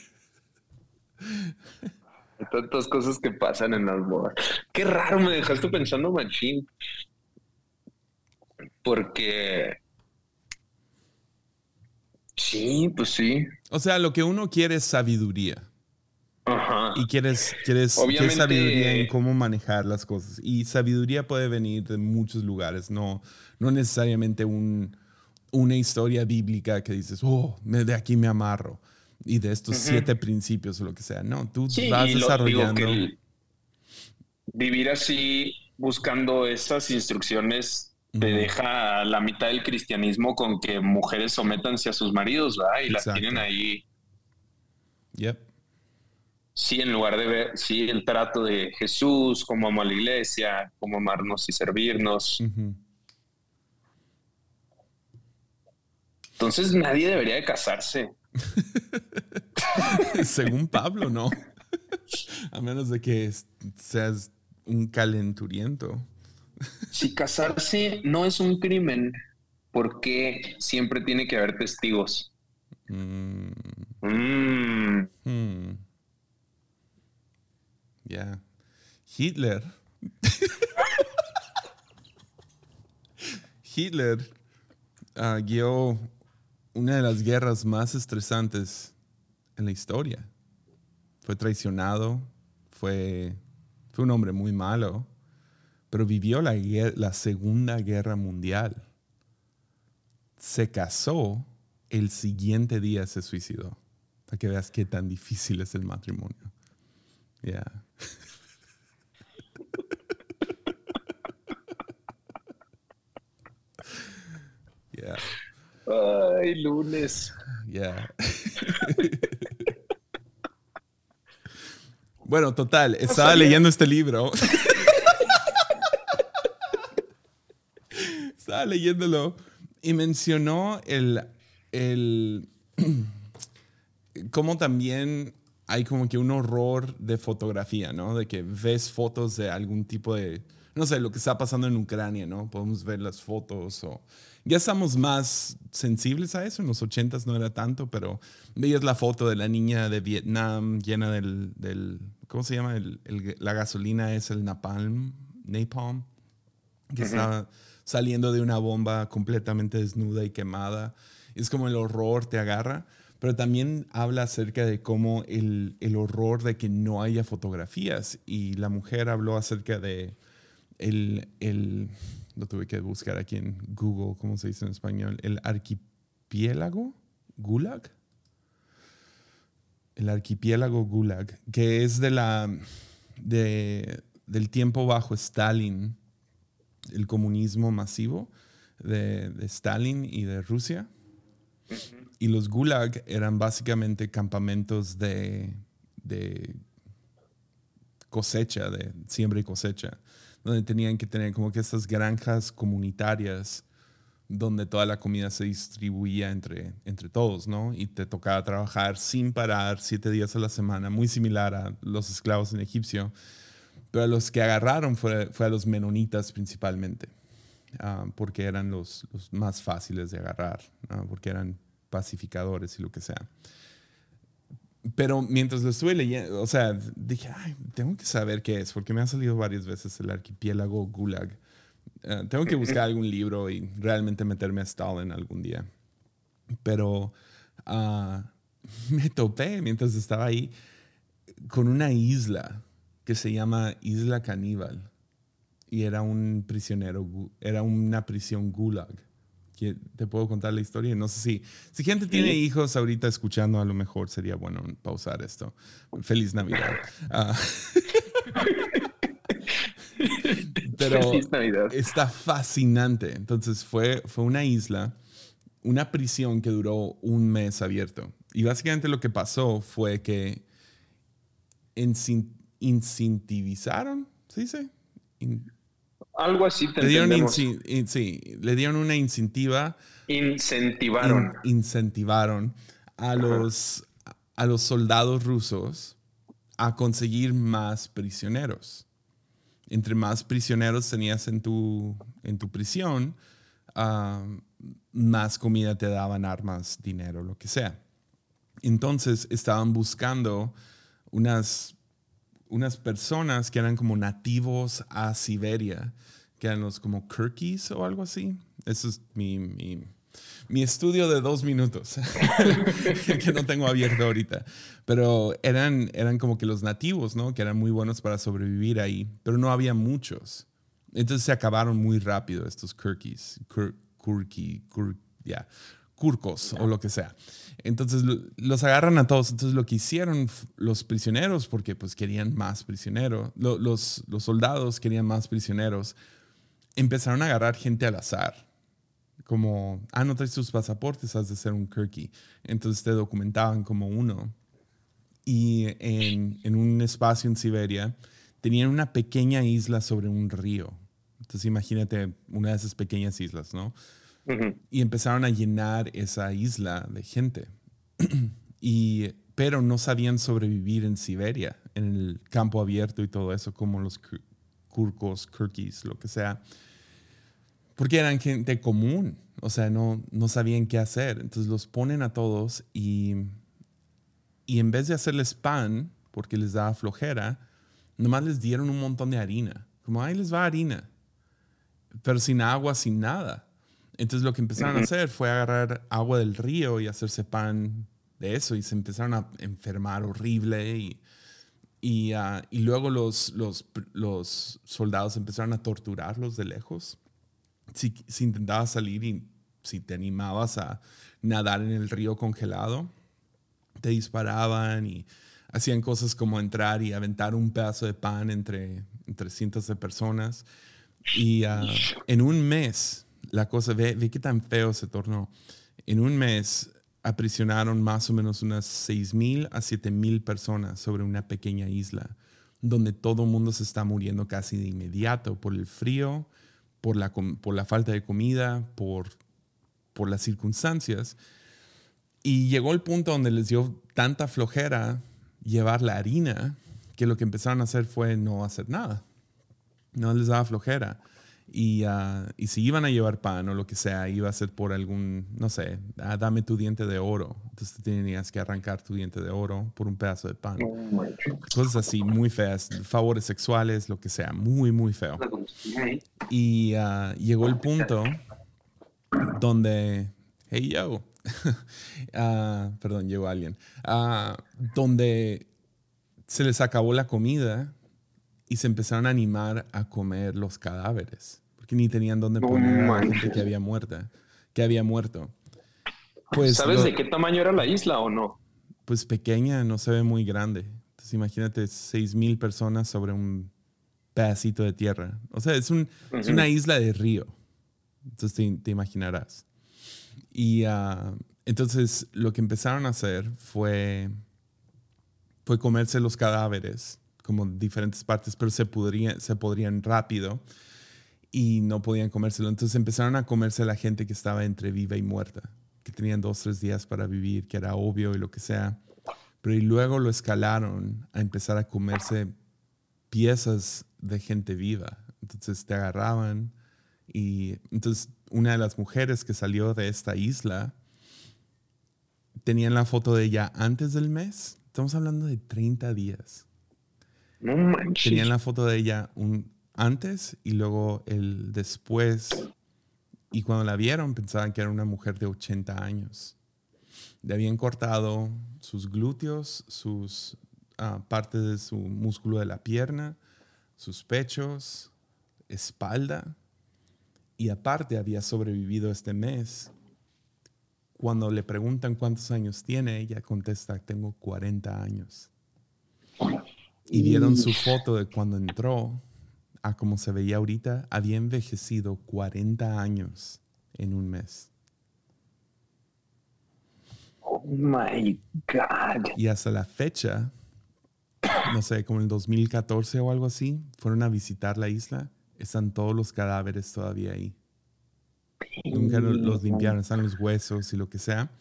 Hay tantas cosas que pasan en las bodas. Qué raro, me dejaste pensando, machín. Porque. Sí, pues sí. O sea, lo que uno quiere es sabiduría. Y quieres, quieres, sabiduría en cómo manejar las cosas. Y sabiduría puede venir de muchos lugares, no, no necesariamente un, una historia bíblica que dices, oh, de aquí me amarro. Y de estos siete principios o lo que sea. No, tú vas desarrollando. vivir así, buscando esas instrucciones, te deja la mitad del cristianismo con que mujeres sometanse a sus maridos, ¿verdad? Y las tienen ahí. Yep sí, en lugar de ver, sí, el trato de Jesús, cómo amar a la iglesia, cómo amarnos y servirnos. Entonces nadie debería de casarse. (laughs) Según Pablo, no. A menos de que seas un calenturiento. Si casarse no es un crimen, ¿por qué siempre tiene que haber testigos? Mm. Mm. Hmm. Ya. Hitler. (laughs) Hitler uh, guió una de las guerras más estresantes en la historia. Fue traicionado, fue, fue un hombre muy malo, pero vivió la, la Segunda Guerra Mundial. Se casó, el siguiente día se suicidó. Para que veas qué tan difícil es el matrimonio. Yeah. Yeah. Ay, lunes. Yeah. bueno, total, estaba leyendo este libro. estaba leyéndolo y mencionó el, el cómo también hay como que un horror de fotografía, ¿no? De que ves fotos de algún tipo de, no sé, lo que está pasando en Ucrania, ¿no? Podemos ver las fotos o... Ya estamos más sensibles a eso, en los ochentas no era tanto, pero veías la foto de la niña de Vietnam llena del, del ¿cómo se llama? El, la gasolina es el napalm, napalm, que está saliendo de una bomba completamente desnuda y quemada. Es como el horror te agarra pero también habla acerca de cómo el, el, horror de que no haya fotografías. Y la mujer habló acerca de el, el, lo tuve que buscar aquí en Google, ¿cómo se dice en español? El archipiélago, Gulag. El archipiélago Gulag, que es de la, de, del tiempo bajo Stalin, el comunismo masivo de, de Stalin y de Rusia. Y los gulag eran básicamente campamentos de, cosecha, de siembra y cosecha, donde tenían que tener como que esas granjas comunitarias donde toda la comida se distribuía entre, entre todos, ¿no? Y te tocaba trabajar sin parar siete días a la semana, muy similar a los esclavos en Egipcio. Pero a los que agarraron fue, fue a los menonitas principalmente, ah, porque eran los, los, más fáciles de agarrar, porque eran pacificadores y lo que sea. Pero mientras lo estuve leyendo, o sea, dije, Ay, tengo que saber qué es, porque me ha salido varias veces el archipiélago Gulag. Eh, tengo que buscar algún libro y realmente meterme a Stalin algún día. Pero ah, (laughs) me topé mientras estaba ahí con una isla que se llama Isla Caníbal. Y era un prisionero, era una prisión Gulag te puedo contar la historia. No sé si, si gente tiene hijos ahorita escuchando, a lo mejor sería bueno pausar esto. Feliz Navidad. Ah. (laughs) Pero está fascinante. Entonces fue, fue una isla, una prisión que duró un mes abierto. Y básicamente lo que pasó fue que incentivizaron, ¿se dice? Algo así le dieron sí, le dieron una incentiva. Incentivaron. incentivaron a los, a los soldados rusos a conseguir más prisioneros. Entre más prisioneros tenías en tu, en tu prisión, más comida te daban, armas, dinero, lo que sea. Entonces estaban buscando unas, unas personas que eran como nativos a Siberia, que eran los como Kirkis o algo así. Eso es mi, mi, estudio de dos minutos, (laughs) que no tengo abierto ahorita. Pero eran, eran como que los nativos, ¿no? Que eran muy buenos para sobrevivir ahí, pero no había muchos. Entonces se acabaron muy rápido estos Kirkis, Kurki, ya, Kurkos o lo que sea. Entonces los agarran a todos. Entonces lo que hicieron los prisioneros, porque pues querían más prisioneros, los, los soldados querían más prisioneros, empezaron a agarrar gente al azar. Como, ah, no traes tus pasaportes, has de ser un Kirky. Entonces te documentaban como uno. Y en, en un espacio en Siberia tenían una pequeña isla sobre un río. Entonces imagínate una de esas pequeñas islas, ¿no? Y empezaron a llenar esa isla de gente. (clears throat) y, pero no sabían sobrevivir en Siberia, en el campo abierto y todo eso, como los kurkos, kirkis, lo que sea. Porque eran gente común, o sea, no, no sabían qué hacer. Entonces los ponen a todos y, y en vez de hacerles pan, porque les daba flojera, nomás les dieron un montón de harina. Como, ahí les va harina. Pero sin agua, sin nada. Entonces lo que empezaron a hacer fue agarrar agua del río y hacerse pan de eso y se empezaron a enfermar horrible y, y, ah, y luego los, los, los, soldados empezaron a torturarlos de lejos. Si, si intentabas salir y si te animabas a nadar en el río congelado, te disparaban y hacían cosas como entrar y aventar un pedazo de pan entre, entre cientos de personas. Y ah, en un mes la cosa, ve, ve qué tan feo se tornó. En un mes aprisionaron más o menos unas 6.000 a 7.000 personas sobre una pequeña isla, donde todo el mundo se está muriendo casi de inmediato por el frío, por la, por la falta de comida, por, por las circunstancias. Y llegó el punto donde les dio tanta flojera llevar la harina que lo que empezaron a hacer fue no hacer nada. No les daba flojera. Y, uh, y, si iban a llevar pan o lo que sea, iba a ser por algún, no sé, ah, dame tu diente de oro. Entonces tenías que arrancar tu diente de oro por un pedazo de pan. Cosas así, muy feas. Favores sexuales, lo que sea, muy, muy feo. Y uh, llegó el punto donde, hey yo, (laughs) perdón, llegó alguien, donde se les acabó la comida y se empezaron a animar a comer los cadáveres porque ni tenían dónde poner a la gente que había muerta, que había muerto. Pues ¿Sabes de qué tamaño era la isla o no? Pues pequeña, no se ve muy grande. Entonces imagínate seis mil personas sobre un pedacito de tierra. O sea, es, un, es una isla de río. Entonces te, imaginarás. Y uh, entonces lo que empezaron a hacer fue, fue comerse los cadáveres, como diferentes partes, pero se, podría, se podrían rápido y no podían comérselo. Entonces empezaron a comerse la gente que estaba entre viva y muerta, que tenían dos, tres días para vivir, que era obvio y lo que sea. Pero y luego lo escalaron a empezar a comerse piezas de gente viva. Entonces te agarraban y entonces una de las mujeres que salió de esta isla tenían la foto de ella antes del mes. Estamos hablando de 30 días. Tenían la foto de ella un, antes y luego el después. Y cuando la vieron pensaban que era una mujer de 80 años. Le habían cortado sus glúteos, sus uh, partes de su músculo de la pierna, sus pechos, espalda. Y aparte había sobrevivido este mes. Cuando le preguntan cuántos años tiene, ella contesta, tengo 40 años. Y vieron su foto de cuando entró a como se veía ahorita, había envejecido 40 años en un mes. Oh my God. Y hasta la fecha, no sé, como en el 2014 o algo así, fueron a visitar la isla, están todos los cadáveres todavía ahí. Nunca los limpiaron, están los huesos y lo que sea.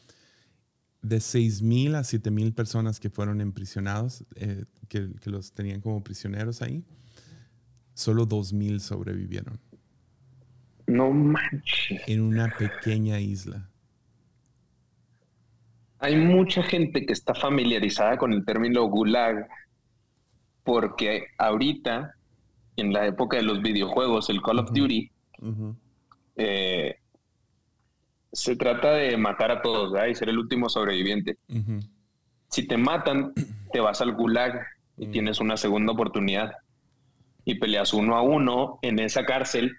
De 6.000 a 7.000 personas que fueron emprisionados, eh, que, que, los tenían como prisioneros ahí, solo 2.000 sobrevivieron. No manches. En una pequeña isla. Hay mucha gente que está familiarizada con el término gulag porque ahorita, en la época de los videojuegos, el Call of Duty, eh, se trata de matar a todos y ser el último sobreviviente. Si te matan, te vas al gulag y mm. tienes una segunda oportunidad y peleas uno a uno en esa cárcel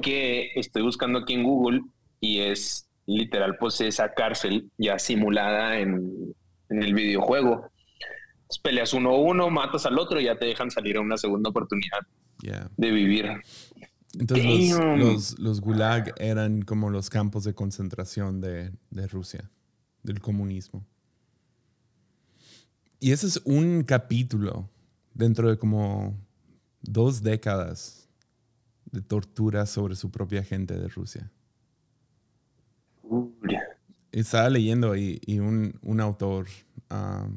que estoy buscando aquí en Google y es literal pues esa cárcel ya simulada en, el videojuego. peleas uno a uno, matas al otro y ya te dejan salir a una segunda oportunidad de vivir. Entonces los, los, gulag eran como los campos de concentración de, de Rusia, del comunismo. Y ese es un capítulo dentro de como dos décadas de tortura sobre su propia gente de Rusia. Estaba leyendo y, un, autor, um,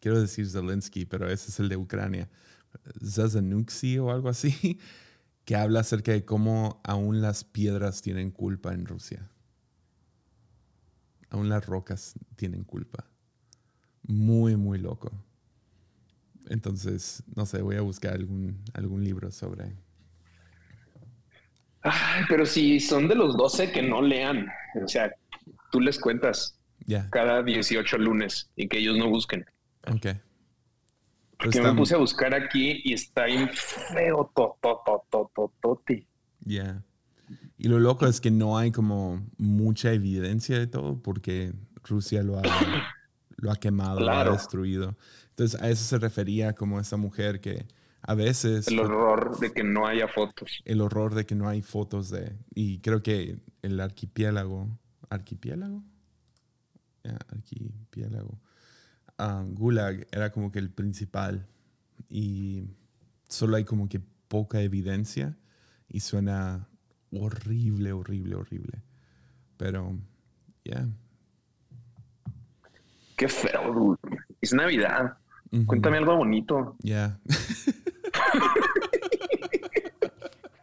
quiero decir Zelensky, pero ese es el de Ucrania, Zazanuksi o algo así, (laughs) que habla acerca de cómo aún las piedras tienen culpa en Rusia. Aún las rocas tienen culpa. Muy, muy loco. Entonces, no sé, voy a buscar algún, algún libro sobre. Ay, pero si son de los 12 que no lean, o sea, tú les cuentas cada 18 lunes y que ellos no busquen. Ok. Porque me puse a buscar aquí y está bien feo, totototototi. Ya. Y lo loco es que no hay como mucha evidencia de todo porque Rusia lo ha, lo ha quemado, lo ha destruido. Entonces a eso se refería como esa mujer que a veces... El horror de que no haya fotos. El horror de que no hay fotos de... Y creo que el arquipiélago... ¿Arquipiélago? arquipiélago. Ah, Gulag era como que el principal y solo hay como que poca evidencia y suena horrible, horrible, horrible. Pero, ya. Qué feo, Es Navidad. Cuéntame algo bonito. Ya.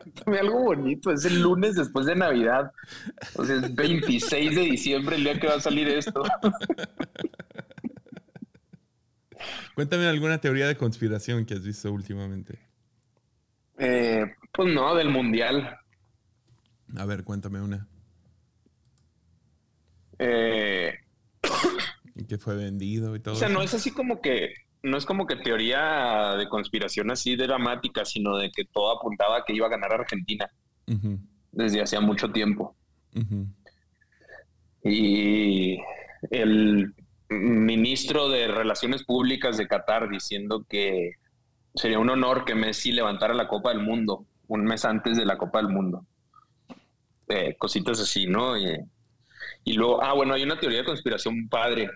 Cuéntame (laughs) algo bonito. Es el lunes después de Navidad. O sea, es 26 de diciembre el día que va a salir esto. (laughs) Cuéntame alguna teoría de conspiración que has visto últimamente. Eh, pues no, del mundial. A ver, cuéntame una. Eh... que fue vendido y todo. O sea, no es así como que no es como que teoría de conspiración así dramática, sino de que todo apuntaba a que iba a ganar Argentina desde hacía mucho tiempo. Y el ministro de Relaciones Públicas de Qatar diciendo que sería un honor que Messi levantara la Copa del Mundo un mes antes de la Copa del Mundo. Eh, cositas así, ¿no? Y, y luego, ah, bueno, hay una teoría de conspiración padre.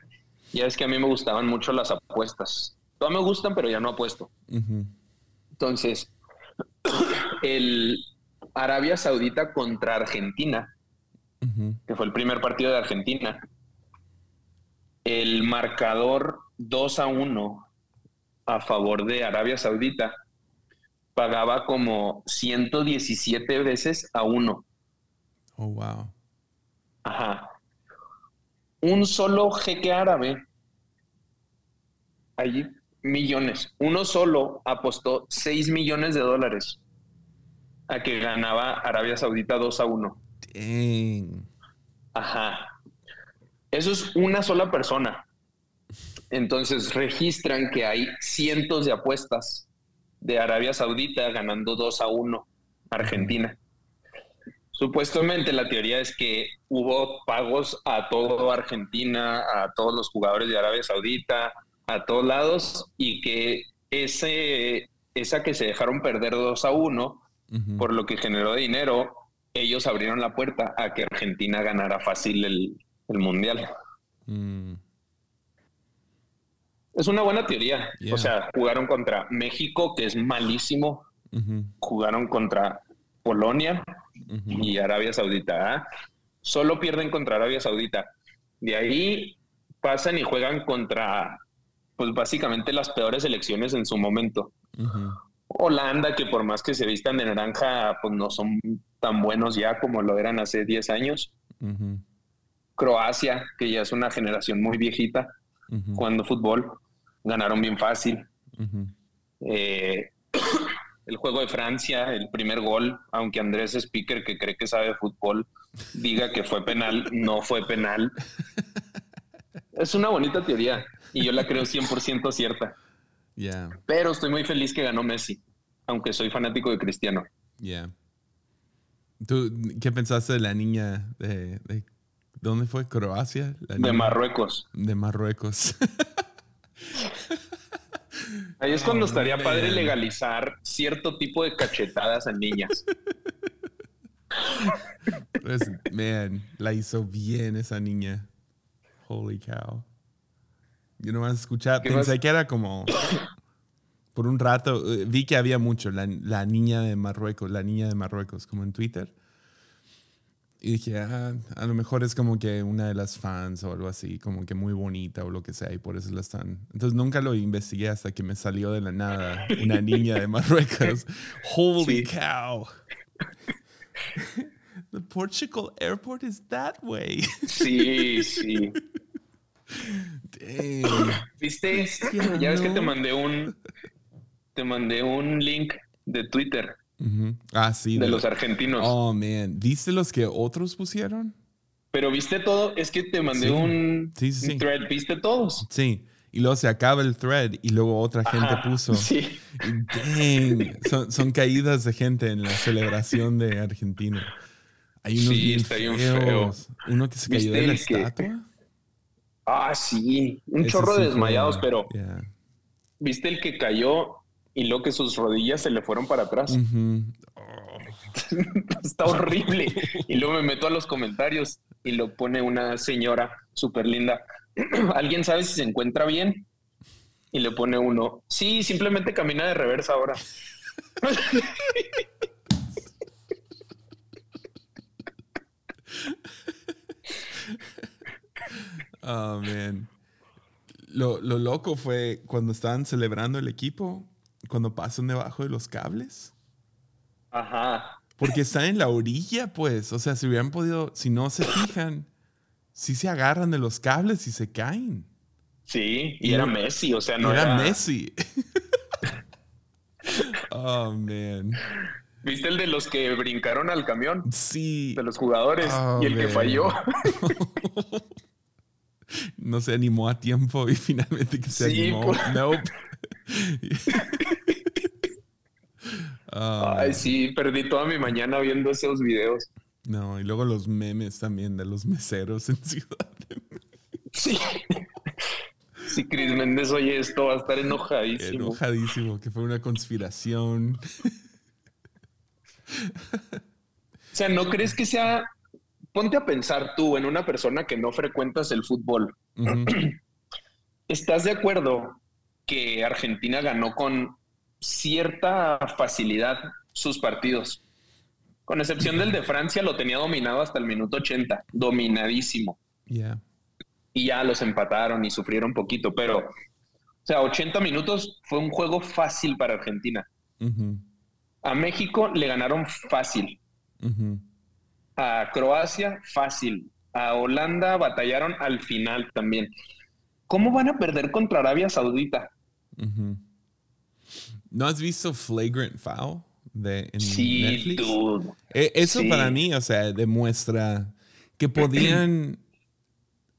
Ya es que a mí me gustaban mucho las apuestas. Todas me gustan, pero ya no apuesto. Entonces, (coughs) el Arabia Saudita contra Argentina, que fue el primer partido de Argentina, el marcador 2 a 1 a favor de Arabia Saudita pagaba como 117 veces a uno. Oh, wow. Ajá. Un solo jeque árabe allí millones. Uno solo apostó 6 millones de dólares a que ganaba Arabia Saudita 2 a 1. Ajá. Eso es una sola persona. Entonces registran que hay cientos de apuestas de Arabia Saudita ganando 2 a 1 Argentina. Supuestamente la teoría es que hubo pagos a todo Argentina, a todos los jugadores de Arabia Saudita, a todos lados y que ese, esa que se dejaron perder 2 a 1, por lo que generó dinero, ellos abrieron la puerta a que Argentina ganara fácil el, Mundial. Mm. Es una buena teoría. O sea, jugaron contra México, que es malísimo. Jugaron contra Polonia y Arabia Saudita. ¿ah? Solo pierden contra Arabia Saudita. De ahí pasan y juegan contra, pues básicamente las peores elecciones en su momento. Holanda, que por más que se vistan de naranja, pues no son tan buenos ya como lo eran hace 10 años. Croacia, que ya es una generación muy viejita, jugando fútbol, ganaron bien fácil. Eh, (coughs) el juego de Francia, el primer gol, aunque Andrés Speaker, que cree que sabe fútbol, diga que fue penal, no fue penal. Es una bonita teoría y yo la creo 100% cierta. Pero estoy muy feliz que ganó Messi, aunque soy fanático de Cristiano. ¿Tú qué pensaste de la niña de, dónde fue? ¿Croacia? de Marruecos. De Marruecos. (laughs) Ahí es cuando estaría padre legalizar cierto tipo de cachetadas a niñas. (laughs) Pues, man, la hizo bien esa niña. Holy cow. Yo no a escuchar, pensé que era como por un rato, eh, vi que había mucho, la, la, niña de Marruecos, la niña de Marruecos, como en Twitter. Y dije, ah, a lo mejor es como que una de las fans o algo así, como que muy bonita o lo que sea, y por eso la están. Entonces nunca lo investigué hasta que me salió de la nada una niña de Marruecos. (laughs) Holy cow. (laughs) The Portugal airport is that way. Sí, sí. (laughs) ¿Viste? Ya ves que te mandé un te mandé un link de Twitter Ah, sí. De, los argentinos. Oh, man. ¿Viste los que otros pusieron? Pero viste todo, es que te mandé un, thread, ¿viste todos? Sí. Y luego se acaba el thread y luego otra gente puso. Sí. Dang. Son, caídas de gente en la celebración de Argentina. Hay unos sí, está feos. Uno que se cayó de la estatua. Ah, sí. Un chorro de desmayados, pero. ¿Viste el que cayó y luego que sus rodillas se le fueron para atrás. (laughs) Está horrible. Y luego me meto a los comentarios y lo pone una señora súper linda. (clears throat) ¿Alguien sabe si se encuentra bien? Y le pone uno, sí, simplemente camina de reversa ahora. oh, (laughs) man. Lo, lo loco fue cuando estaban celebrando el equipo cuando pasan debajo de los cables. Ajá. Porque están en la orilla, pues. O sea, si hubieran podido, si no se fijan, si se agarran de los cables y se caen. Sí, y, era Messi, o sea, no era. Era Messi. (laughs) oh, man. ¿Viste el de los que brincaron al camión? Sí. De los jugadores. y el que falló. (laughs) no se animó a tiempo y finalmente que se animó. Pues. Nope. (laughs) Ay, sí, perdí toda mi mañana viendo esos videos. No, y luego los memes también de los meseros en Ciudad de México. Sí. (laughs) Si Cris Méndez oye esto, va a estar enojadísimo. Enojadísimo, que fue una conspiración. O sea, ¿no crees que sea... Ponte a pensar tú en una persona que no frecuentas el fútbol. (clears throat) ¿Estás de acuerdo que Argentina ganó con cierta facilidad sus partidos. Con excepción del de Francia, lo tenía dominado hasta el minuto 80, dominadísimo. Y ya los empataron y sufrieron poquito, pero, o sea, 80 minutos fue un juego fácil para Argentina. A México le ganaron fácil. A Croacia, fácil. A Holanda batallaron al final también. ¿Cómo van a perder contra Arabia Saudita? ¿No has visto Flagrant Foul de en sí, Netflix? E, eso para mí, o sea, demuestra que podían,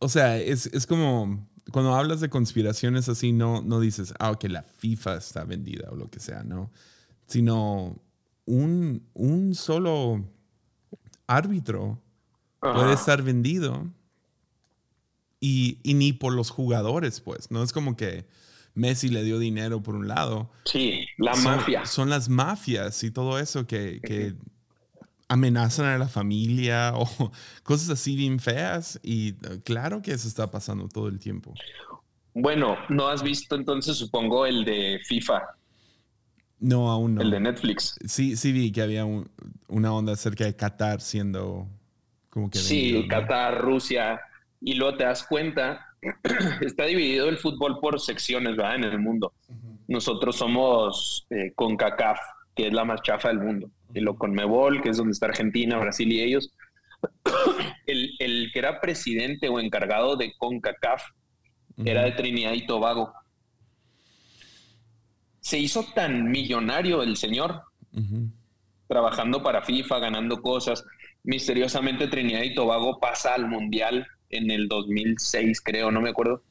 o sea, es, es, como cuando hablas de conspiraciones así, no, no dices, ah, que la FIFA está vendida o lo que sea, ¿no? Sino un, un solo árbitro puede estar vendido y, y, ni por los jugadores, pues, ¿no? Es como que Messi le dio dinero por un lado. Sí, la mafia. Son las mafias y todo eso que, amenazan a la familia (laughs) o cosas así bien feas. Y eh, claro que eso está pasando todo el tiempo. Bueno, ¿no has visto entonces, supongo, el de FIFA? No, aún no. El de Netflix. Sí, sí vi que había una onda acerca de Qatar siendo como que... Sí, Qatar, Rusia. Y luego te das cuenta, (clears throat) está dividido el fútbol por secciones, ¿verdad? En el mundo. Nosotros somos eh, CONCACAF, que es la más chafa del mundo. Y lo CONMEBOL, que es donde está Argentina, Brasil y ellos. (clears throat) el, el que era presidente o encargado de CONCACAF era de Trinidad y Tobago. Se hizo tan millonario el señor, trabajando para FIFA, ganando cosas. Misteriosamente Trinidad y Tobago pasa al Mundial en el 2006, creo, no me acuerdo.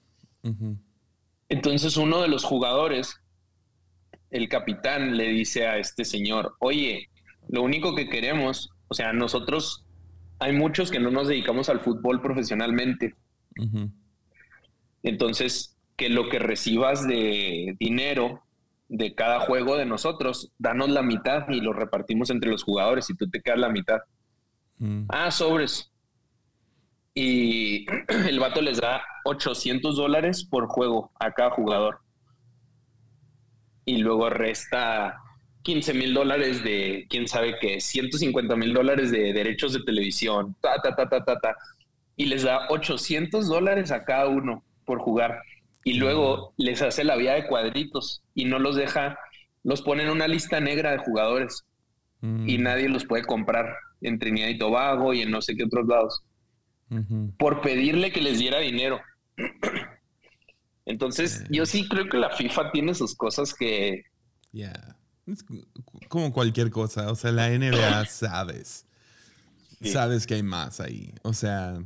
Entonces uno de los jugadores, el capitán, le dice a este señor, oye, lo único que queremos, o sea, nosotros, hay muchos que no nos dedicamos al fútbol profesionalmente. Entonces, que lo que recibas de dinero de cada juego de nosotros, danos la mitad y lo repartimos entre los jugadores y tú te quedas la mitad. Mm. Ah, sobres. Y (clears throat) el vato les da 800 dólares por juego a cada jugador. Y luego resta 15 mil dólares de, quién sabe qué, 150 mil dólares de derechos de televisión, ta, ta, ta, ta, ta, ta. Y les da 800 dólares a cada uno por jugar. Y luego les hace la vía de cuadritos y no los deja, los pone en una lista negra de jugadores mm. y nadie los puede comprar en Trinidad y Tobago y en no sé qué otros lados por pedirle que les diera dinero. Entonces, yo sí creo que la FIFA tiene sus cosas que. Ya. como cualquier cosa. O sea, la NBA (coughs) sabes. Sabes que hay más ahí. O sea,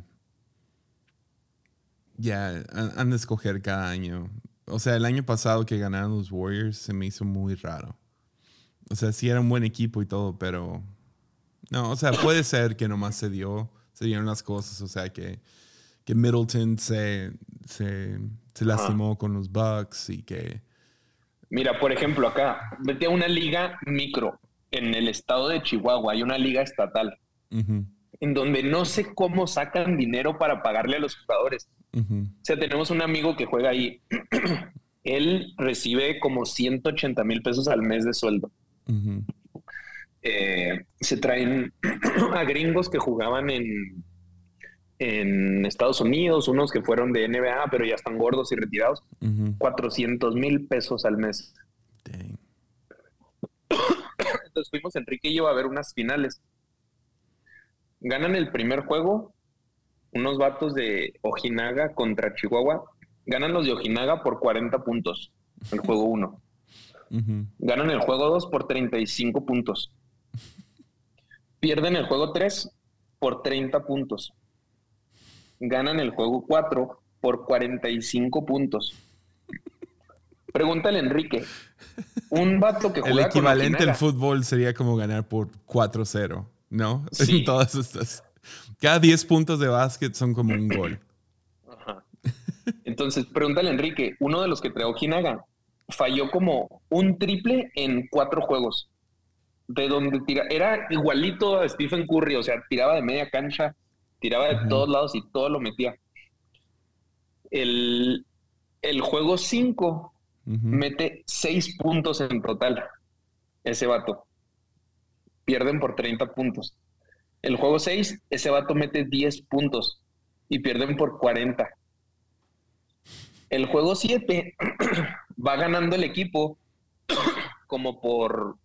ya, han de escoger cada año. O sea, el año pasado que ganaron los Warriors se me hizo muy raro. O sea, sí era un buen equipo y todo, pero... No, o sea, puede ser que nomás se dio, se dieron las cosas. O sea, que, que Middleton se, se, lastimó con los Bucks y que... Mira, por ejemplo, acá, vete a una liga micro en el estado de Chihuahua, hay una liga estatal, en donde no sé cómo sacan dinero para pagarle a los jugadores. O sea, tenemos un amigo que juega ahí. (clears throat) Él recibe como 180 mil pesos al mes de sueldo. Eh, se traen (clears throat) a gringos que jugaban en, en Estados Unidos, unos que fueron de NBA, pero ya están gordos y retirados. 400 mil pesos al mes. Entonces fuimos Enrique y yo a ver unas finales. Ganan el primer juego unos vatos de Ojinaga contra Chihuahua. Ganan los de Ojinaga por 40 puntos, el juego 1. Ganan el juego 2 por 35 puntos. Pierden el juego 3 por 30 puntos. Ganan el juego 4 por 45 puntos. Pregúntale, Enrique. Un vato que juega El equivalente al fútbol sería como ganar por 4-0, ¿no? (laughs) Sí. En todas estas. Cada 10 puntos de básquet son como un gol. Entonces, pregúntale Enrique, uno de los que trajo Kinaga falló como un triple en cuatro juegos. De donde tira, era igualito a Stephen Curry, o sea, tiraba de media cancha, tiraba de todos lados y todo lo metía. El, juego 5 mete 6 puntos en total. Ese vato. Pierden por 30 puntos. El juego 6, ese vato mete 10 puntos y pierden por 40. El juego 7 (clears throat) va ganando el equipo como por.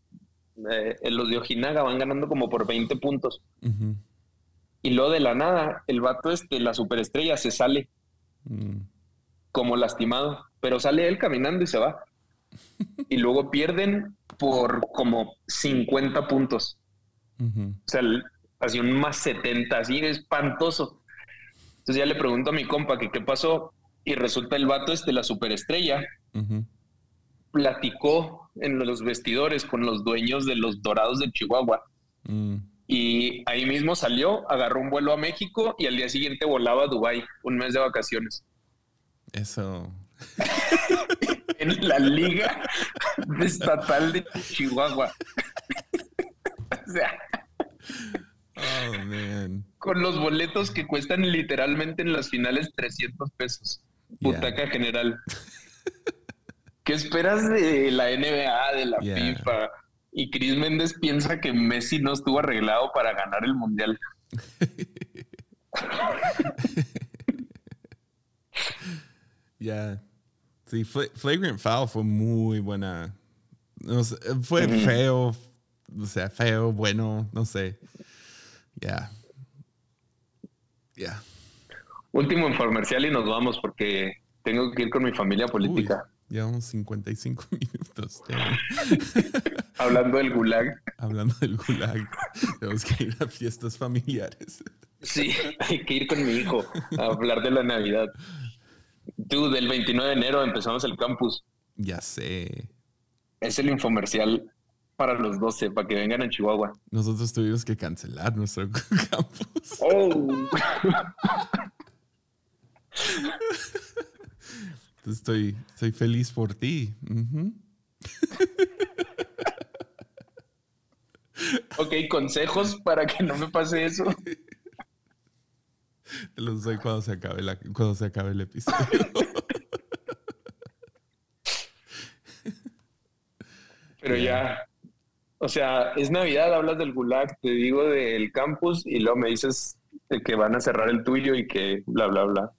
Eh, los de Ojinaga van ganando como por 20 puntos. Y luego de la nada, el vato este, la superestrella, se sale mm. como lastimado, pero sale él caminando y se va. (laughs) y luego pierden por como 50 puntos. O sea, así un más 70, así espantoso. Entonces ya le pregunto a mi compa que qué pasó y resulta el vato este, la superestrella, platicó en los vestidores con los dueños de los Dorados de Chihuahua. Mm. Y ahí mismo salió, agarró un vuelo a México y al día siguiente volaba a Dubai un mes de vacaciones. Eso. (laughs) en la liga estatal de Chihuahua. (laughs) o sea. Oh, man. Con los boletos que cuestan literalmente en las finales 300 pesos. Butaca general. (laughs) ¿Qué esperas de la NBA, de la FIFA? Y Chris Méndez piensa que Messi no estuvo arreglado para ganar el mundial. (laughs) Ya. Sí, Flagrant Foul fue muy buena. fue feo. O sea, feo, bueno, no sé. Ya. Ya. Último comercial y nos vamos porque tengo que ir con mi familia política. Llevamos 55 (laughs) minutos. (laughs) Hablando del gulag. Hablando del gulag. Tenemos que ir a fiestas familiares. Sí, (laughs) hay que ir con mi hijo a hablar de la Navidad. Tú, del 29 de enero empezamos el campus. Ya sé. Es el infomercial para los 12, para que vengan a Chihuahua. Nosotros tuvimos que cancelar nuestro campus. Oh. Estoy, estoy feliz por ti. ok, consejos para que no me pase eso. Te los doy cuando se acabe, la, cuando se acabe el episodio. Pero ya, o sea, es Navidad, hablas del Gulag, te digo del campus y luego me dices que van a cerrar el tuyo y que bla, bla, bla.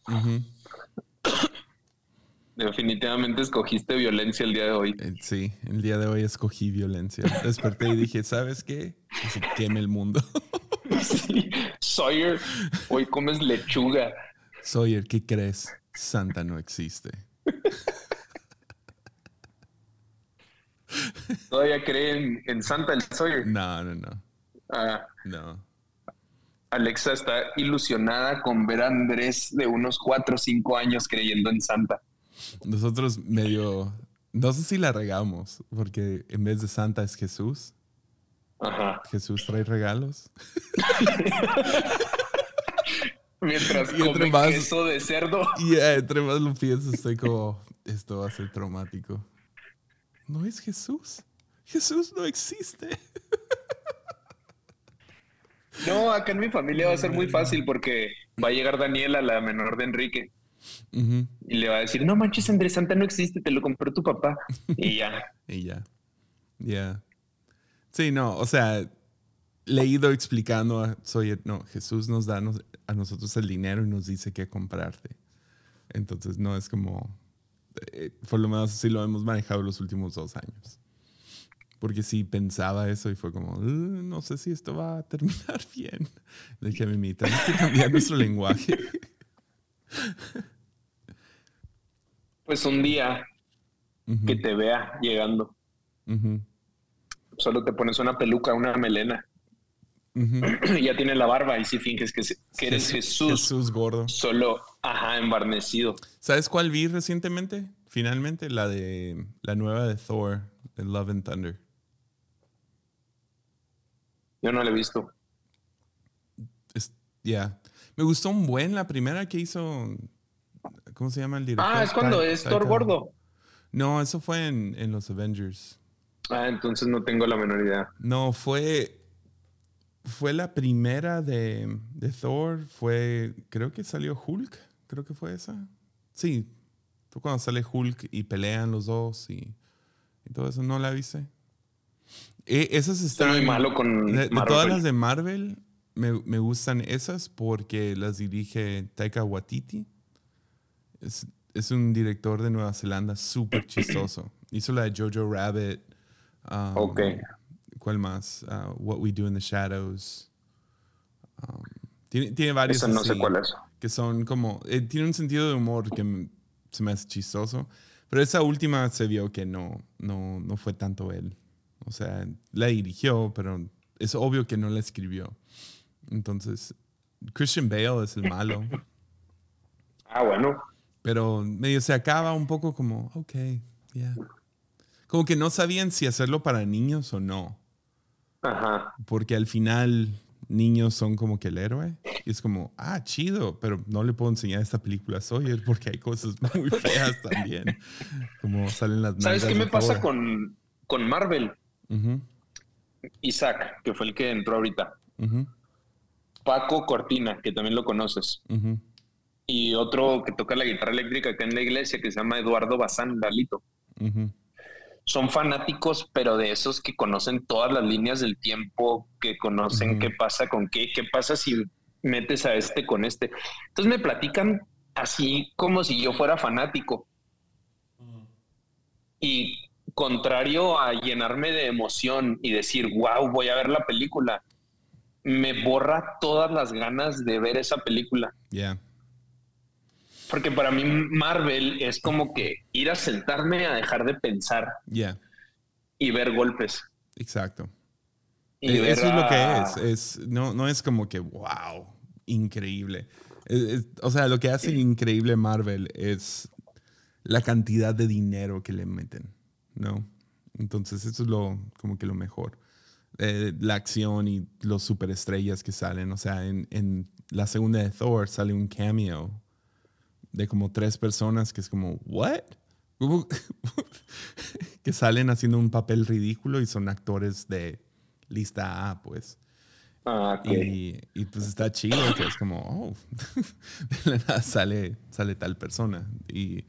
Definitivamente escogiste violencia el día de hoy. Eh, sí, el día de hoy escogí violencia. Desperté y dije, ¿sabes qué? Que se queme el mundo. (laughs) Sí. Sawyer, hoy comes lechuga. Sawyer, ¿qué crees? Santa no existe. ¿Todavía creen en Santa el Sawyer? No, no, no. Ah. No. Alexa está ilusionada con ver a Andrés de unos 4 o 5 años creyendo en Santa. Nosotros medio, no sé si la regamos, porque en vez de Santa es Jesús. Ajá. Jesús trae regalos. (laughs) Mientras y come más, queso de cerdo. (laughs) Y entre más lo pienso, estoy como, esto va a ser traumático. ¿No es Jesús? Jesús no existe. No, acá en mi familia va a ser muy fácil porque va a llegar Daniela, la menor de Enrique. Y le va a decir, no manches, Andrés Santa no existe, te lo compró tu papá. Y ya. (laughs) y ya. Ya. Sí, no, o sea, le he ido explicando a Soy, no, Jesús nos da a nosotros el dinero y nos dice qué comprarte. Entonces no es como, eh, por lo menos así lo hemos manejado los últimos dos años. Porque sí pensaba eso y fue como, no sé si esto va a terminar (laughs) bien. Le dije a Mimi, tenemos que cambiar nuestro lenguaje. (laughs) Pues un día que te vea llegando solo te pones una peluca, una melena. y (clears throat) ya tiene la barba y si finges que, eres Jesús. Jesús gordo. Solo, ajá, embarnecido. ¿Sabes cuál vi recientemente? Finalmente, la de la nueva de Thor, de Love and Thunder. Yo no la he visto. Ya. Me gustó un buen la primera que hizo. ¿Cómo se llama el director? Ah, es cuando es Thor gordo. No, eso fue en, en los Avengers. Ah, entonces no tengo la menor idea. No, fue. Fue la primera de, Thor. Fue. Creo que salió Hulk. Creo que fue esa. Sí. Fue cuando sale Hulk y pelean los dos y, todo eso. ¿No la viste? E, esas están. muy malo con. De, todas las de Marvel, me, me, gustan esas porque las dirige Taika Waititi. Es, es un director de Nueva Zelanda súper chistoso. (clears throat) Hizo la de Jojo Rabbit. Um, ok. ¿Cuál más? Uh, What We Do in the Shadows. Um, tiene, tiene varios. Eso no sé cuál es. Que son como. Eh, tiene un sentido de humor que se me hace chistoso. Pero esa última se vio que no, no, no fue tanto él. O sea, la dirigió, pero es obvio que no la escribió. Entonces, Christian Bale es el malo. ah, bueno. Pero medio se acaba un poco como, ok, ya. Yeah como que no sabían si hacerlo para niños o no. Ajá. Porque al final niños son como que el héroe. Y es como, ah, chido, pero no le puedo enseñar esta película a Sawyer porque hay cosas (laughs) muy feas también. Como salen las ¿Sabes qué me pasa con, con Marvel? Isaac, que fue el que entró ahorita. Paco Cortina, que también lo conoces. Y otro que toca la guitarra eléctrica acá en la iglesia, que se llama Eduardo Bazán Dalito. Son fanáticos, pero de esos que conocen todas las líneas del tiempo, que conocen qué pasa con qué, qué pasa si metes a este con este. Entonces me platican así como si yo fuera fanático. Y contrario a llenarme de emoción y decir, wow, voy a ver la película, me borra todas las ganas de ver esa película. Yeah. Porque para mí Marvel es como que ir a sentarme a dejar de pensar. Yeah. Y ver golpes. Exacto. Y eh, Eso es lo que es. es no, no es como que, wow, increíble. o sea, lo que hace increíble Marvel es la cantidad de dinero que le meten, ¿no? Entonces, eso es lo, como que lo mejor. Eh, la acción y los superestrellas que salen. O sea, en, en, la segunda de Thor sale un cameo de como tres personas que es como, ¿what? (laughs) que salen haciendo un papel ridículo y son actores de lista A, pues. Ah, y, y, pues está chido que es como, oh, (laughs) de la nada sale, sale tal persona y,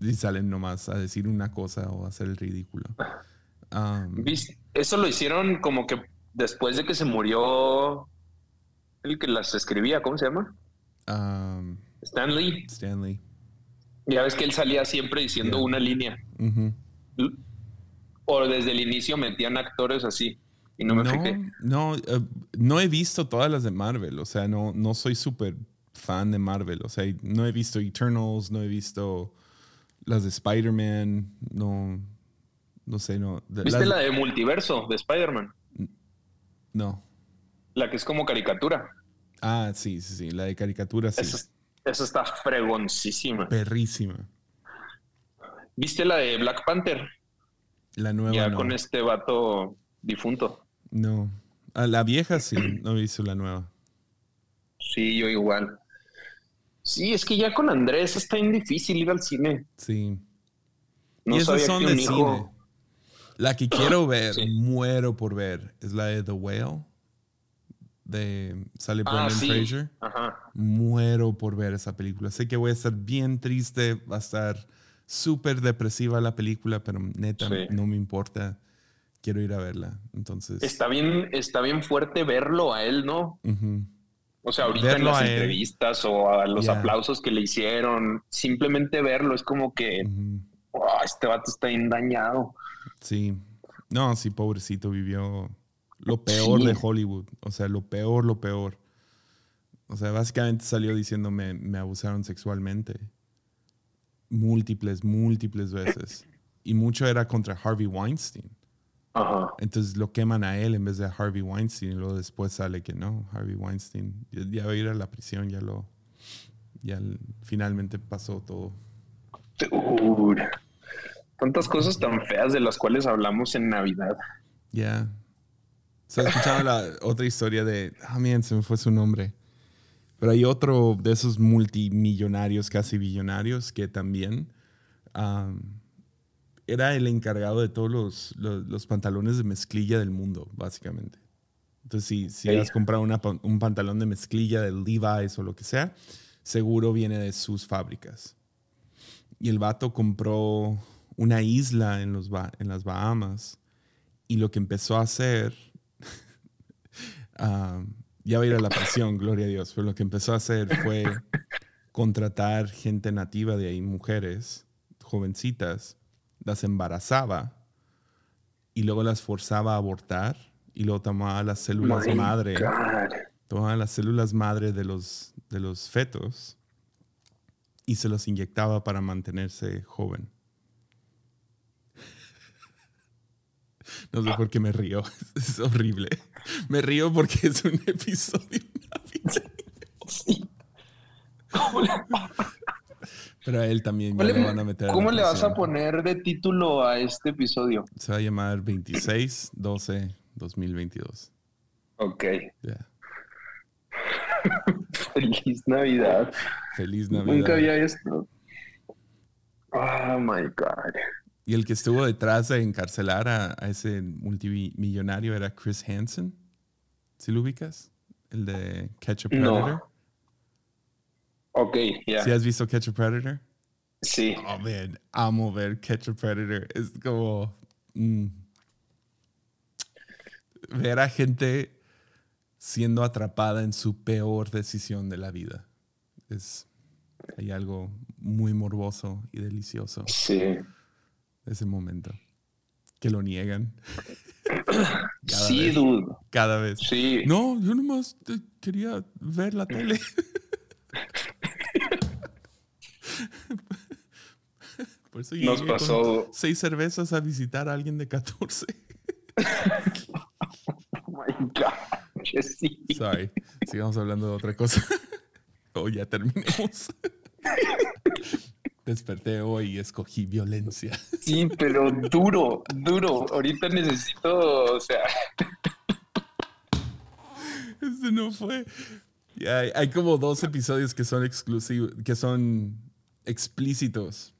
y, salen nomás a decir una cosa o a hacer el ridículo. Um, Eso lo hicieron como que después de que se murió el que las escribía, ¿cómo se llama? Um, Stanley. Stanley. Ya ves que él salía siempre diciendo una línea. O desde el inicio metían actores así. Y no me fijé. No, eh, no he visto todas las de Marvel. O sea, no, no soy súper fan de Marvel. O sea, no he visto Eternals, no he visto las de Spider-Man. No, no sé, no. ¿Viste la de multiverso de Spider-Man? No. La que es como caricatura. Ah, sí, sí, sí. La de caricatura, sí. Esa, está fregoncísima. Perrísima. ¿Viste la de Black Panther? La nueva. Ya con este vato difunto. No. A la vieja sí, no visto la nueva. Sí, yo igual. Sí, es que ya con Andrés está bien difícil ir al cine. Sí. No y esas son de cine. La que quiero (coughs) ver, muero por ver, es la de The Whale. De sale ah, Brendan Fraser. Muero por ver esa película. Sé que voy a estar bien triste, va a estar súper depresiva la película, pero neta, no me importa. Quiero ir a verla. Entonces. Está bien, está bien fuerte verlo a él, ¿no? O sea, ahorita en las entrevistas o a los aplausos que le hicieron, simplemente verlo es como que este vato está bien dañado. Sí. No, sí, pobrecito, vivió lo peor de Hollywood. O sea, lo peor, lo peor. O sea, básicamente salió diciéndome, me abusaron sexualmente. Múltiples, múltiples veces. Y mucho era contra Harvey Weinstein. Ajá. Entonces lo queman a él en vez de a Harvey Weinstein. Y luego después sale que no, Harvey Weinstein ya, va a ir a la prisión, ya lo. Ya finalmente pasó todo. Tantas cosas tan feas de las cuales hablamos en Navidad. Ya. Se ha escuchado la otra historia de. Ah, miren, se me fue su nombre. Pero hay otro de esos multimillonarios, casi billonarios, que también era el encargado de todos los, los, pantalones de mezclilla del mundo, básicamente. Entonces, si, si has comprado un pantalón de mezclilla de Levi's o lo que sea, seguro viene de sus fábricas. Y el vato compró una isla en, los, en las Bahamas y lo que empezó a hacer, ah, ya va a ir a la prisión, gloria a Dios, pero lo que empezó a hacer fue contratar gente nativa de ahí, mujeres, jovencitas, las embarazaba y luego las forzaba a abortar y luego tomaba las células madre, tomaba las células madre de los, de los fetos y se los inyectaba para mantenerse joven. No sé por qué me río. (laughs) Es horrible. Me río porque es un episodio (laughs) Pero a él también ya lo van a meter. ¿Cómo le vas a poner de título a este episodio? Se va a llamar 26 12 2022. Ok. Feliz Navidad. Feliz Navidad. Nunca había esto. Oh my God. Y el que estuvo detrás de encarcelar a, ese multimillonario era Chris Hansen. ¿Sí lo ubicas? El de Catch a Predator. No. Ok, ya. ¿Sí has visto Catch a Predator? Sí. Oh, man. Amo ver Catch a Predator. Es como. Mm, ver a gente siendo atrapada en su peor decisión de la vida. Es, hay algo muy morboso y delicioso. Sí. Ese momento. Que lo niegan. (coughs) sí, dude. Cada vez. Sí. No, yo nomás quería ver la tele. (laughs) Por eso Nos pasó seis cervezas a visitar a alguien de 14. (laughs) oh my God. Sorry. Sigamos hablando de otra cosa. (laughs) o ya terminemos. Desperté hoy y escogí violencia. (laughs) Sí, pero duro, duro. Ahorita necesito, o sea. Este no fue. Hay, hay, como dos episodios que son exclusivos, que son explícitos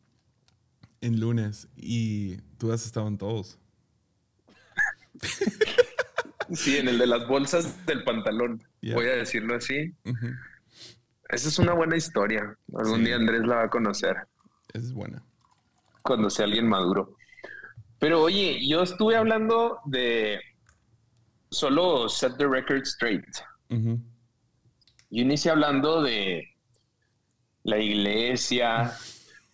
en lunes y tú has estado en todos. Sí, en el de las bolsas del pantalón. Voy a decirlo así. Esa es una buena historia. Algún día Andrés la va a conocer. Es buena. Cuando sea alguien maduro. Pero oye, yo estuve hablando de solo set the record straight. Yo inicié hablando de la iglesia,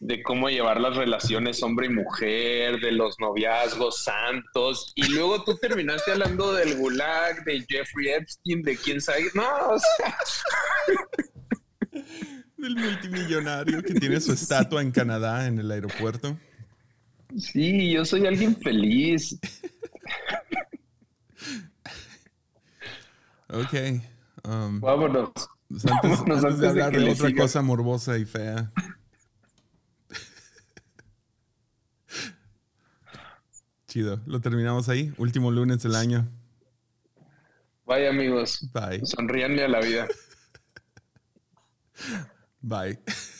de cómo llevar las relaciones hombre y mujer, de los noviazgos santos, y luego tú terminaste hablando del gulag, de Jeffrey Epstein, de quién sabe, no, o sea. Del multimillonario que tiene su (laughs) estatua en Canadá, en el aeropuerto. Sí, yo soy alguien feliz. ok. Um, Vámonos. Antes, de hablar de, otra cosa morbosa y fea. Chido. Lo terminamos ahí. Último lunes del año. Bye, amigos. Bye. Sonríanle a la vida. (laughs) Bye. (laughs)